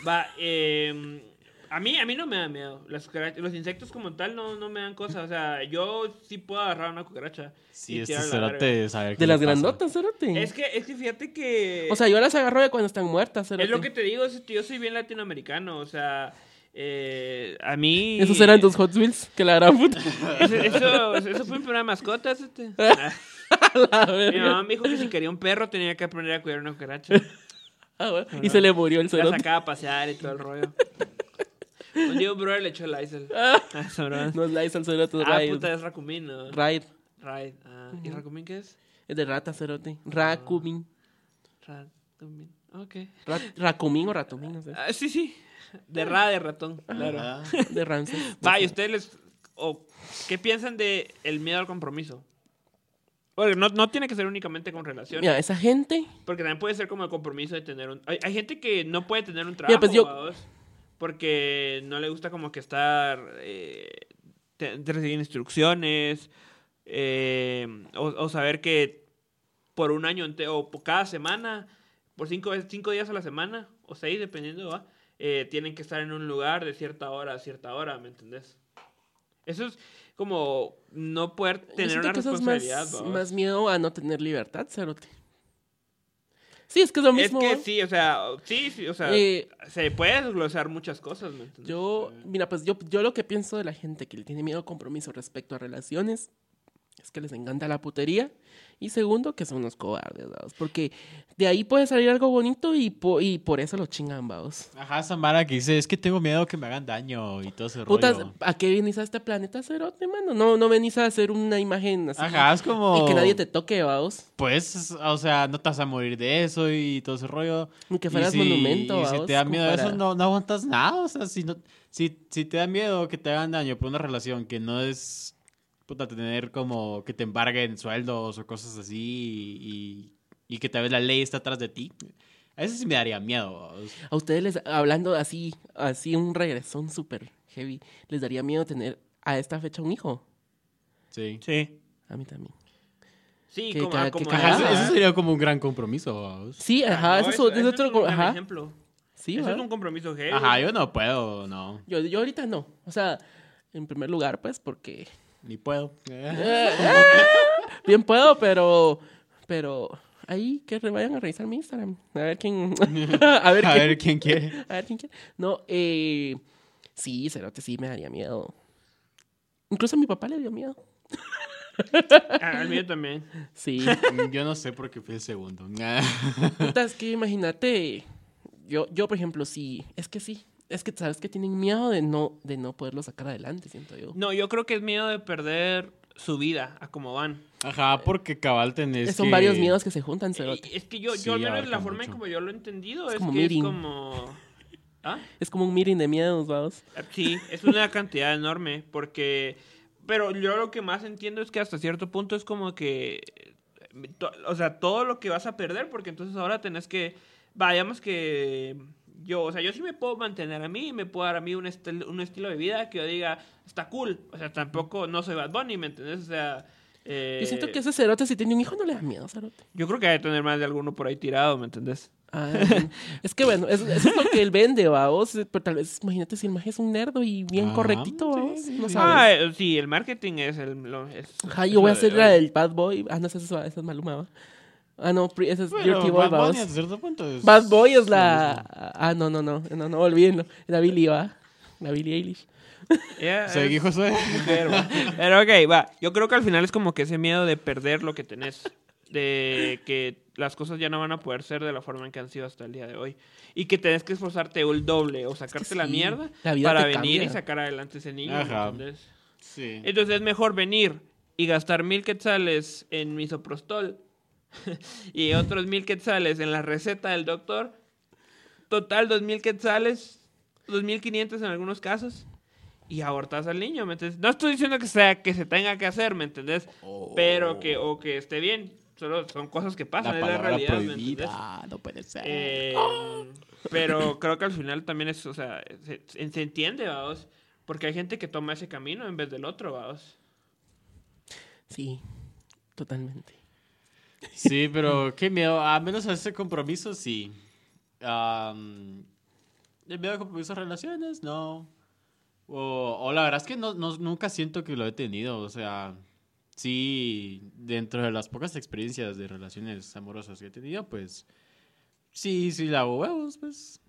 Va, eh, a mí, a mí no me da miedo. Las cucarachas- los insectos como tal no, no me dan cosas. O sea, yo sí puedo agarrar una cucaracha. Sí, y este la cerote, saber qué De le las pasa. grandotas, cerote. Es que, es que fíjate que... O sea, yo las agarro de cuando están muertas, cerote. es lo que te digo, es que yo soy bien latinoamericano. O sea, eh, a mí... Esos eran tus Hot Wheels, que la gran puta. Eso, eso, eso fue mi primera mascota. este. La Mi mamá me dijo que si quería un perro tenía que aprender a cuidar una cucaracha. Ah, bueno. Y se le murió el La cerote. sacaba a pasear y todo el rollo. Un día un brother le echó el Lysol. Ah, bro. No es el cerote, es Ah, Raid. puta, es Rakumin, ¿no? Raid. Raid. Ah, ¿y Rakumin qué es? Es de rata, cerote. Rakumin. Rakumin. Ok. Ra- Rakumin o Ratumín, no sé. Ah, sí, sí. De ra de ratón, claro. De Ramses. Va, ¿y ustedes les... o ¿Qué piensan de el miedo al compromiso? Bueno, no, no tiene que ser únicamente con relaciones. Mira, esa gente. Porque también puede ser como el compromiso de tener un... Hay, hay gente que no puede tener un trabajo, pues yo- ¿vaos? Porque no le gusta como que estar... Eh, recibir instrucciones, eh, o, o saber que por un año o por cada semana, por cinco, cinco días a la semana, o seis, dependiendo, ¿va? Eh, tienen que estar en un lugar de cierta hora a cierta hora, ¿me entendés? Eso es como no poder tener una que eso es responsabilidad, más, ¿vaos? más miedo a no tener libertad, cerote. Sí, es que es lo Es mismo. que ¿va? sí, o sea, sí, sí, o sea, Eh, se puede desglosar muchas cosas, ¿me entiendes? Yo, mira, pues yo, yo lo que pienso de la gente que le tiene miedo a compromiso respecto a relaciones es que les encanta la putería. Y segundo, que son unos cobardes, ¿vaos? Porque de ahí puede salir algo bonito y, po- y por eso lo chingan, vamos. Ajá, Samara que dice, es que tengo miedo que me hagan daño y todo ese Putas, rollo. ¿a qué venís a este planeta, cerote, mano? No, no venís a hacer una imagen así. Ajá, es como... Y que nadie te toque, vamos. Pues, o sea, no te vas a morir de eso y todo ese rollo. Ni que Y fueras si- monumento, Y si vaos, te da miedo para- eso, no, no aguantas nada. O sea, si, no, si, si te da miedo que te hagan daño por una relación que no es, puta, tener como que te embarguen sueldos o cosas así y, y que tal vez la ley está atrás de ti. A eso sí me daría miedo. A ustedes, les, hablando así, así un regresón súper heavy, ¿les daría miedo tener a esta fecha un hijo? Sí. Sí. A mí también. Sí, Que como, ah, que como Ajá. Ajá, eso, sería como un gran compromiso. Sí, Ah, ajá, no, eso, eso- es- es eso otro... es un gran ajá. ejemplo. Sí, Eso es un compromiso heavy. Ajá, yo no puedo, no. yo, yo ahorita no. O sea, en primer lugar, pues, porque... Ni puedo. Bien puedo, pero... Pero... Ahí, que vayan a revisar mi Instagram. A ver quién... a ver A quién... ver quién quiere. A ver quién quiere. No, eh... Sí, Cerote, sí me daría miedo. Incluso a mi papá le dio miedo. Ah, Al mío también. Sí. Yo no sé por qué fui el segundo. Puta, es que imagínate. Yo, yo, por ejemplo, sí, es que sí. Es que sabes que tienen miedo de no, de no poderlo sacar adelante, siento yo. No, yo creo que es miedo de perder su vida a como van. Ajá, porque cabal tenés Son que- varios miedos que se juntan, cerote. Es que yo, Sí, yo al menos la forma en como yo lo he entendido es, como que meeting. es como... ¿Ah? Es como un meeting de miedos, vamos. Sí, es una cantidad enorme porque... Pero yo lo que más entiendo es que hasta cierto punto es como que... eh, O sea, todo lo que vas a perder porque entonces ahora tenés que... Vayamos que... Yo, o sea, yo sí me puedo mantener a mí, me puedo dar a mí un, un estilo de vida que yo diga, está cool. O sea, tampoco, no soy Bad Bunny, ¿me entendés? O sea... eh, Yo siento que ese cerote, si tiene un hijo, no le da miedo, cerote. Yo creo que hay que tener más de alguno por ahí tirado, ¿me entendés? Ah, bueno. es que bueno, es- eso es lo que él vende, vamos. Pero tal vez, imagínate si el maje es un nerdo y bien Ah, correctito, vamos. sí, No sabes. Ah, eh, sí, el marketing es el... lo- es- Ajá, yo voy a hacer la del Bad Boy. Ah, no, esa es, esa es Maluma, ¿va? Ah, no, esa es Bueno, Dirty Boy, Bad hasta cierto punto es- Bad Boy es la... Ah, no, no, no, no, no, olvídenlo. La Billy, ¿va? La Billie Eilish. Ya, Seguí, mujer, va. Pero ok, va. Yo creo que al final es como que ese miedo de perder lo que tenés. De que las cosas ya no van a poder ser de la forma en que han sido hasta el día de hoy. Y que tenés que esforzarte el doble o sacarte la sí, mierda la para venir y sacar adelante ese niño. Entonces es mejor venir y gastar mil quetzales en misoprostol y otros mil quetzales en la receta del doctor. Total, dos mil quetzales, dos mil quinientos en algunos casos. Y abortas al niño, ¿me entiendes? No estoy diciendo que sea que se tenga que hacer, ¿me entendés? Pero que, o que esté bien. Solo son cosas que pasan, La es la realidad, ¿me entendés? prohibida. No puede ser. Eh, pero creo que al final también es, o sea, se, se- se entiende, vamos. Porque hay gente que toma ese camino en vez del otro, vamos. Sí, totalmente. Sí, pero qué miedo. A menos ese compromiso, sí. Am, el miedo a compromiso de relaciones, no. O, o la verdad es que no, no- nunca siento que lo he tenido. O sea, sí, dentro de las pocas experiencias de relaciones amorosas que he tenido, pues sí, sí, la hago huevos, pues.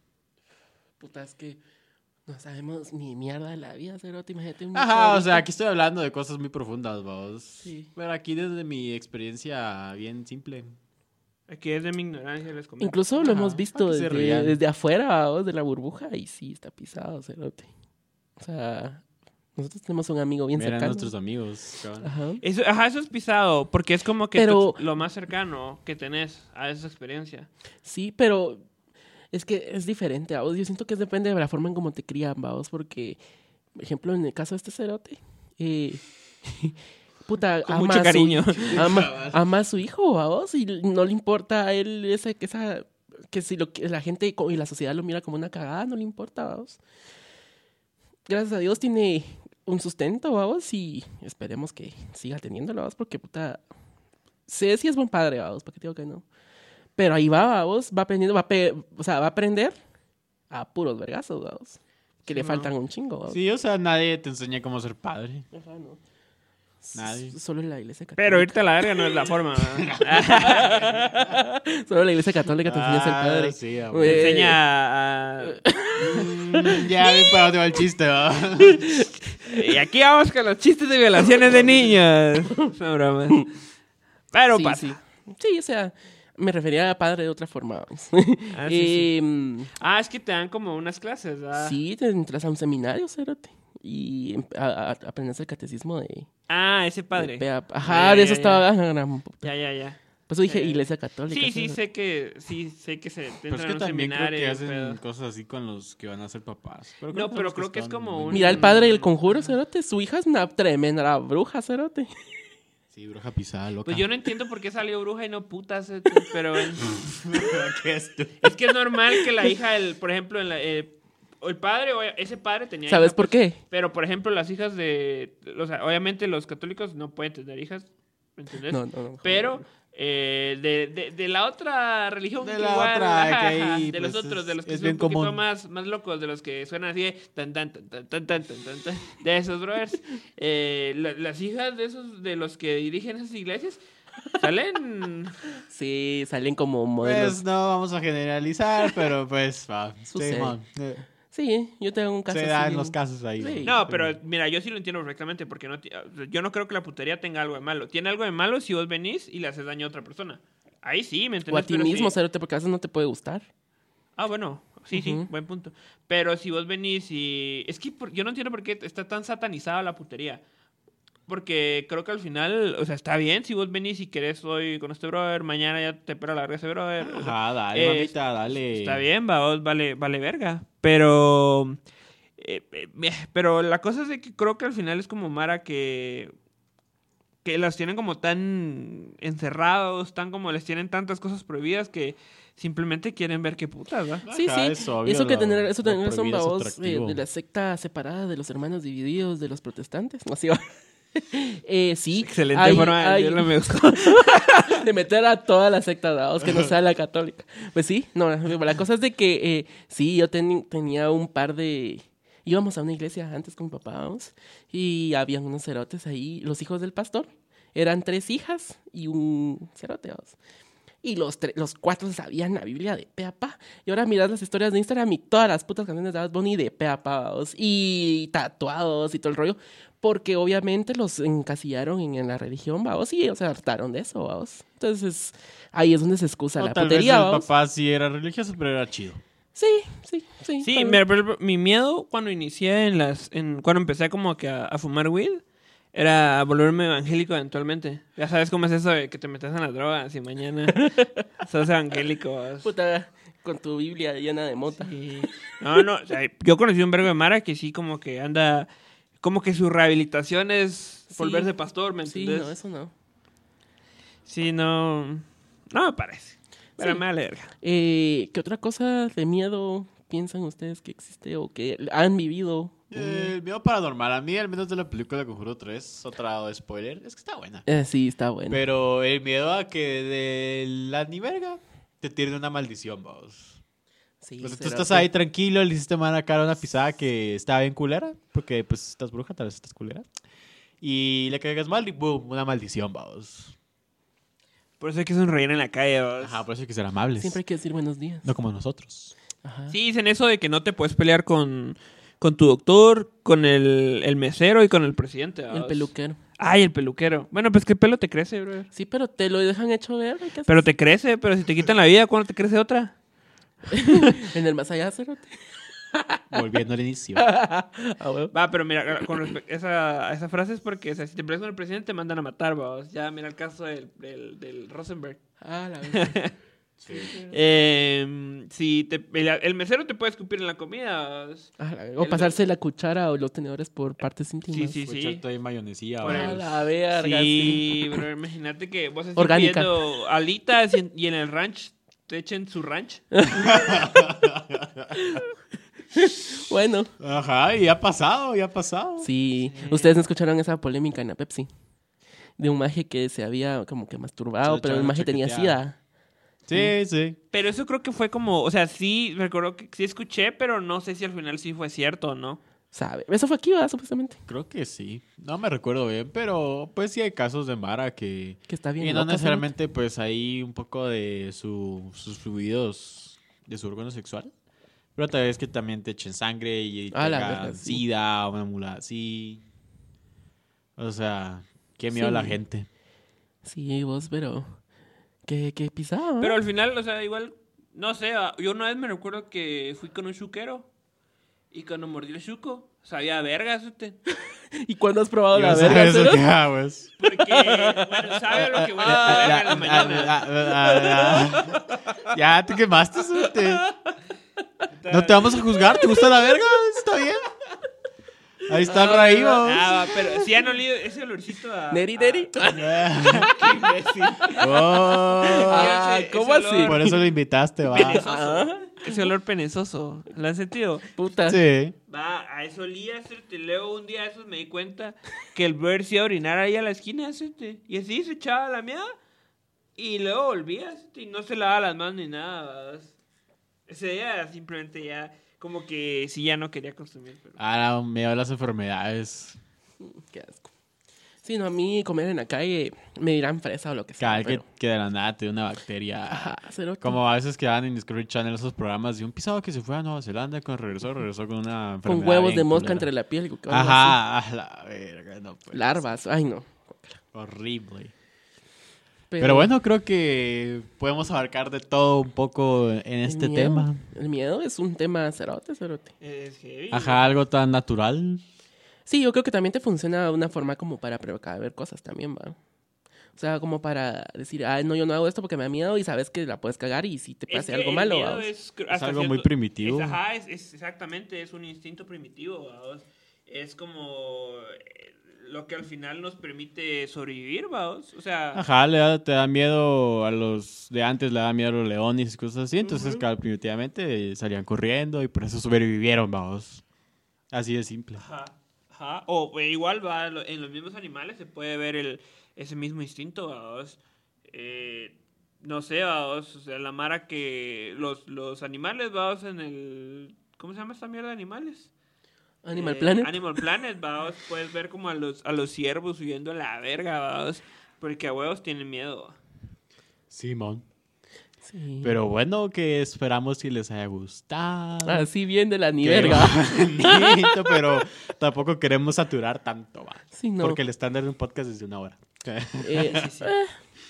Puta, es que no sabemos ni mierda de la vida, cerote. Imagínate un Ajá, o sea, aquí estoy hablando de cosas muy profundas, vamos. Sí. Pero aquí desde mi experiencia bien simple. Aquí es de mi ignorancia, les comento. Incluso lo Ajá, hemos visto desde, desde afuera, vamos, de la burbuja, y sí, está pisado, cerote. O sea, nosotros tenemos un amigo bien Eran cercano. nuestros amigos. Ajá. Eso, ajá, eso es pisado, porque es como que Pero- tú- lo más cercano que tenés a esa experiencia. Sí, pero es que es diferente, vamos. Yo siento que depende de la forma en cómo te crían, vamos, porque, por ejemplo, en el caso de este cerote, eh, puta, Con ama mucho su- ama, ama a su hijo, vamos, y no le importa a él ese, que esa, que si lo que la gente y la sociedad lo mira como una cagada, no le importa, vamos. Gracias a Dios tiene un sustento, vamos, y esperemos que siga teniéndolo, vamos, porque puta, sé si es buen padre, vamos, porque te digo que no. Pero ahí va, vamos, va aprendiendo, va a pe- o sea, va a aprender a puros vergazos, vamos. Que le faltan un chingo, vamos. Sí, o sea, nadie te enseña cómo ser padre. Ajá, no. Nadie. Solo en la iglesia católica. Pero irte a la verga no es la forma. Solo la iglesia católica te enseña a ser Ah, padre. Sí. Te Eh. enseña a... ya vi para dónde va el chiste, ¿va? Y aquí vamos con los chistes de violaciones de niños. No broma. Pero sí, pasa. sí. Sí, o sea, me refería a padre de otra forma. Ah, sí, sí. Em, Ah, es que te dan como unas clases, ¿verdad? sí, te entras a un seminario, cerote. Y a- a- aprendes el catecismo de... Ah, ese padre. de Ajá, de eso ya. estaba... ah. Ya, ya, ya. Por eso dije ya. iglesia católica. Sí, sí, sé que, sí, sé que se te Pero es que también creo que y hacen pedo. cosas así con los que van a ser papás. No, son pero creo que es están como un- Mira, el padre del conjuro, cerote. Su hija es una tremenda bruja, cerote. Sí, bruja pisada, loca. Pues yo no entiendo por qué salió bruja y no putas, eh, pero ¿Qué es que es normal que la hija, el, por ejemplo, en la- eh, el padre, o ese padre tenía ¿Sabes hija, por pues, qué? Pero, por ejemplo, las hijas de... O sea, obviamente los católicos no pueden tener hijas, ¿me entiendes? No, no, no. Pero eh, de, de, la otra religión de la otra de los pues, otros de los que son un poquito más, más locos de los que suenan así de tan tan tan tan tan tan, tan, tan de esos brothers eh, las hijas de esos de los que dirigen esas iglesias salen sí salen como pues, modelos. pues no vamos a generalizar pero pues va, sucede. Eh. Sí, yo tengo un caso Se así dan bien- los casos ahí. Sí. No, pero mira, yo sí lo entiendo perfectamente porque no yo no creo que la putería tenga algo de malo. Tiene algo de malo si vos venís y le haces daño a otra persona. Ahí sí, ¿me O entiendes? a ti Pero mismo, sí- cerote, porque a veces no te puede gustar. Ah, bueno, Sí, sí, buen punto. Pero si vos venís y... Es que por- yo no entiendo por qué está tan satanizada la putería. Porque creo que al final, o sea, está bien si vos venís y querés hoy con este brother, mañana ya te espera la verga ese brother. o sea, Ajá, dale, eh, mamita, dale. Está bien, va, vos vale, vale verga. Pero. eh, eh, pero la cosa es de que creo que al final es como Mara que. Que las tienen como tan encerrados, tan como les tienen tantas cosas prohibidas que simplemente quieren ver qué putas, ¿va? Sí, Ajá, sí. es obvio, eso que tener, eso tener es babos, eh, de la secta separada de los hermanos divididos de los protestantes. No, así va. Eh, sí. Excelente hay- forma de hay- decirlo, me de meter a toda la secta, babos, que no sea la católica. Pues sí, no, la cosa es de que eh, sí, yo tenía un par de... Íbamos a una iglesia antes con mi papá, vamos, y habían unos cerotes ahí, los hijos del pastor. Eran tres hijas y un cerote, vamos. Y los, tre- los cuatro sabían la Biblia de pe a pa. Y ahora miras las historias de Instagram y todas las putas canciones de Bad Bunny de pe a pa, vamos, Y tatuados y todo el rollo. Porque obviamente los encasillaron en, en la religión, vamos, y ellos se hartaron de eso, vamos. Entonces, ahí es donde se excusa O la tal vez putería, el vamos. papá sí era religioso, pero era chido. Sí, sí, sí. Sí, vez. mi miedo cuando inicié en las. En, cuando empecé como que a, a fumar weed. Era volverme evangélico eventualmente. Ya sabes cómo es eso de que te metes en las drogas y mañana sos evangélico. Puta, con tu Biblia llena de mota. Sí. No, no, o sea, yo conocí un vergo de Mara que sí como que anda, como que su rehabilitación es Sí. volverse pastor, ¿me Sí, entiendes? no, eso no. Sí, no, no me parece. Pero Sí. me alerga. Eh, ¿Qué otra cosa de miedo piensan ustedes que existe o que han vivido? Eh, el miedo paranormal, a mí al menos de la película Conjuro 3, otra spoiler, es que está buena. Eh, sí, está bueno. Pero el miedo a que de la ni verga te tiene una maldición, vamos. Sí, sea, tú estás que- ahí tranquilo, le hiciste mala cara a una pisada que estaba bien culera, porque pues estás bruja, tal vez estás culera. Y le cagas mal y boom, una maldición, vamos. Por eso hay que sonreír en la calle. ¿vos? Ajá, por eso hay que ser amables. Siempre hay que decir buenos días. No como nosotros. Ajá. Sí, dicen eso de que no te puedes pelear con, con tu doctor, con el, el mesero y con el presidente. El peluquero. Ay, el peluquero. Bueno, pues qué pelo te crece, bro. Sí, pero te lo dejan hecho ver. Pero te crece, pero si te quitan la vida, ¿cuándo te crece otra? En el más allá, cerote. Volviendo al inicio. Ah. Va, pero mira, con respecto a esa, a esa frase es porque, o sea, si te peleas con el presidente, te mandan a matar, vamos. Ya, mira el caso del, del, del Rosenberg. Ah, la verdad. Eh, si te, el, el mesero te puede escupir en la comida. Ah. O El- pasarse la cuchara o los tenedores por partes íntimas. Sí, sí, sí. ahí mayonesía, Por el- la verga, sí. Sí, bro, imagínate que vos estás Orgánica. pidiendo alitas y en, y en el ranch te echen su ranch. Bueno, Ajá, y ha pasado, ya ha pasado. sí. Ustedes no escucharon esa polémica en la Pepsi. De un maje que se había como que masturbado, pero el maje tenía sida. Sí, sí. Pero eso creo que fue como, o sea, sí, recuerdo que sí escuché, pero no sé si al final sí fue cierto o no. ¿Sabe? Eso fue aquí, ¿verdad? Supuestamente. Creo que sí. No me recuerdo bien, pero pues sí hay casos de Mara que... Que está bien. y no necesariamente pues hay un poco de su, sus fluidos de su órgano sexual. Pero tal vez que también te echen sangre y Ah, verga, sí. sida o una mula así. O sea, qué miedo a la Sí. gente. Sí, vos, pero... ¿Qué, qué pisaba? Pero al final, o sea, igual, no sé, ah, yo una vez me recuerdo que fui con un chuquero y cuando mordí el chuco, sabía a vergas usted. ¿Y cuándo has probado la verga, ver eso que hagas. Porque, bueno, sabe a lo que voy a comer en la mañana. Ah, Ya te quemaste, suerte. No te vamos a juzgar, ¿te gusta la verga? Está bien. Ahí está el raíz. Ah, pero sí han olido ese olorcito a... Neri, neri. a- Qué imbécil. Oh. Ah, Ese- ¿cómo ese así? Por eso lo invitaste, va. penezoso. Ah. Ese olor penezoso. ¿Lo han sentido? Puta. Sí. Va, a eso olía, hacerte. Luego un día de esos me di cuenta que el brother se iba a orinar ahí a la esquina, hacerte. Y así se echaba la mía. Y luego volvía, hacerte, y no se lavaba las manos ni nada. vas. Ese día simplemente ya, como que sí ya no quería consumir. Pero... Ahora me da las enfermedades. Qué asco. Sí, no, a mí comer en la calle me dirán fresa o lo que sea. Cada que, pero... que de la nada te una bacteria. Ajá. Como a veces que dan en Discovery Channel esos programas de un pisado que se fue a Nueva Zelanda, cuando regresó, regresó con una enfermedad. Con huevos de mosca entre la piel. Ajá, a la verga, no pues. Larvas. Ay, no. Horrible. Pero, bueno, creo que podemos abarcar de todo un poco en este miedo- tema. El miedo es un tema cerote, cerote. Es heavy. Ajá, algo tan natural. Sí, yo creo que también te funciona de una forma como para precaver cosas también, va. O sea, como para decir, ah, no, yo no hago esto porque me da miedo y sabes que la puedes cagar y si te Es pase que algo el malo, miedo es, algo muy primitivo. es- ajá, es, es exactamente, es un instinto primitivo. vamos. Es como eh, lo que al final nos permite sobrevivir, vamos. O sea, Ajá, le da- te da miedo a los de antes, le da miedo a los leones y cosas así. Entonces, Ujú. claro, primitivamente salían corriendo y por eso sobrevivieron, vamos. Así de simple. Ajá, ajá. O eh, igual va, en los mismos animales se puede ver el, ese mismo instinto, vamos. Eh, no sé, vamos, o sea, la mara que los, los animales, vamos, en el... ¿Cómo se llama esta mierda de animales? Animal Eh, Planet. Animal Planet, vamos, puedes ver como a los, a los ciervos huyendo a la verga, vamos, porque a huevos tienen miedo. Simón. Sí. Pero bueno, que esperamos que les haya gustado. Así bien de la ni verga. bonito, pero tampoco queremos saturar tanto, va. Sí, no. Porque el estándar de un podcast es de una hora. Eh, eh,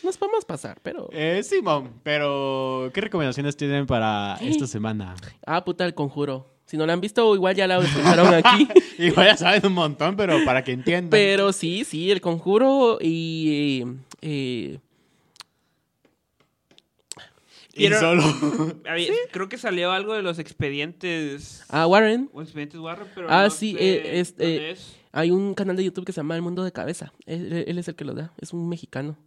nos podemos pasar, pero... Eh, Simón, pero ¿qué recomendaciones tienen para esta semana? Ah, puta, el conjuro. Si no la han visto, igual ya la escucharon aquí. Igual ya saben un montón, pero para que entiendan. Pero sí, sí, el conjuro y... eh, eh, Y Pero- solo. Había- Creo que salió algo de los expedientes... ah, Warren. O expedientes Warren, pero Ah, no sí, sé eh, es, eh, es. Hay un canal de YouTube que se llama El Mundo de Cabeza. Él, él es el que lo da. Es un mexicano.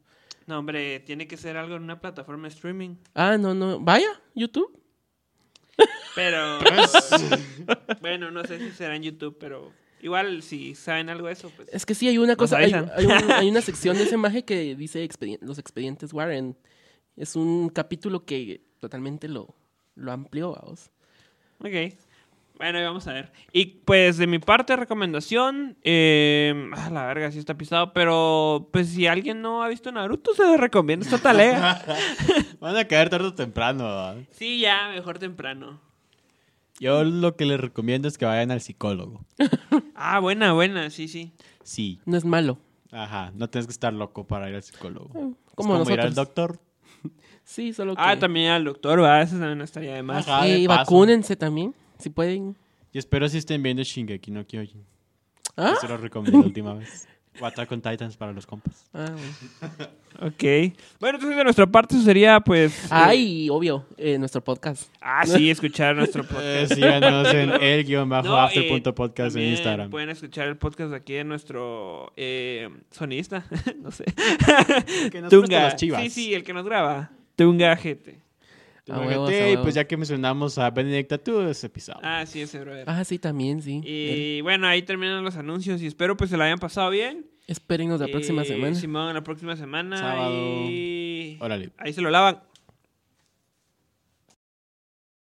No, hombre, tiene que ser algo en una plataforma de streaming. Ah, no, no. Vaya, YouTube. Pero. bueno, no sé si será en YouTube, pero. Igual, si saben algo de eso, pues. Es que sí, hay una cosa. Hay, un- hay una sección de ese maje que dice los expedientes Warren. Es un capítulo que totalmente lo, lo amplió, vamos. Ok. Bueno, ahí vamos a ver. Y pues de mi parte, recomendación. Eh, ah, la verga, sí está pisado. Pero pues si alguien no ha visto Naruto, se lo recomiendo esta tarea. Van a caer tarde o temprano. ¿verdad? sí, ya, mejor temprano. Yo lo que les recomiendo es que vayan al psicólogo. Ah, buena, buena, sí, sí. Sí. No es malo. Ajá, no tienes que estar loco para ir al psicólogo. Como es como ir al doctor. Sí, solo que... Ah, también al doctor, va, eso también estaría de más. Ajá. De y paso. vacúnense también, si pueden. Y espero si estén viendo Shingeki no Kyojin. ¿Ah? Eso lo recomiendo la última vez. O Attack on Titans para los compas. Ah, bueno. Ok. Bueno, entonces de nuestra parte eso sería, pues. Eh, y obvio, eh, nuestro podcast. Ah, sí, escuchar nuestro Eh, podcast. síganos en el guion bajo No, after eh, punto podcast en Instagram. Pueden escuchar el podcast aquí de nuestro eh, sonista, no sé. Que nos Tunga. las chivas. Sí, sí, el que nos graba. Tunga gente. A huevos, Imagínate, a y pues ya que mencionamos a Benedicta, tú ese episodio. Ah, sí, ese brother. Ah, sí, también, sí. Y bueno, ahí terminan los anuncios y espero pues se la hayan pasado bien. Espérenos la próxima semana. Simón, la próxima semana. Sábado. Y... Órale. Ahí se lo lavan.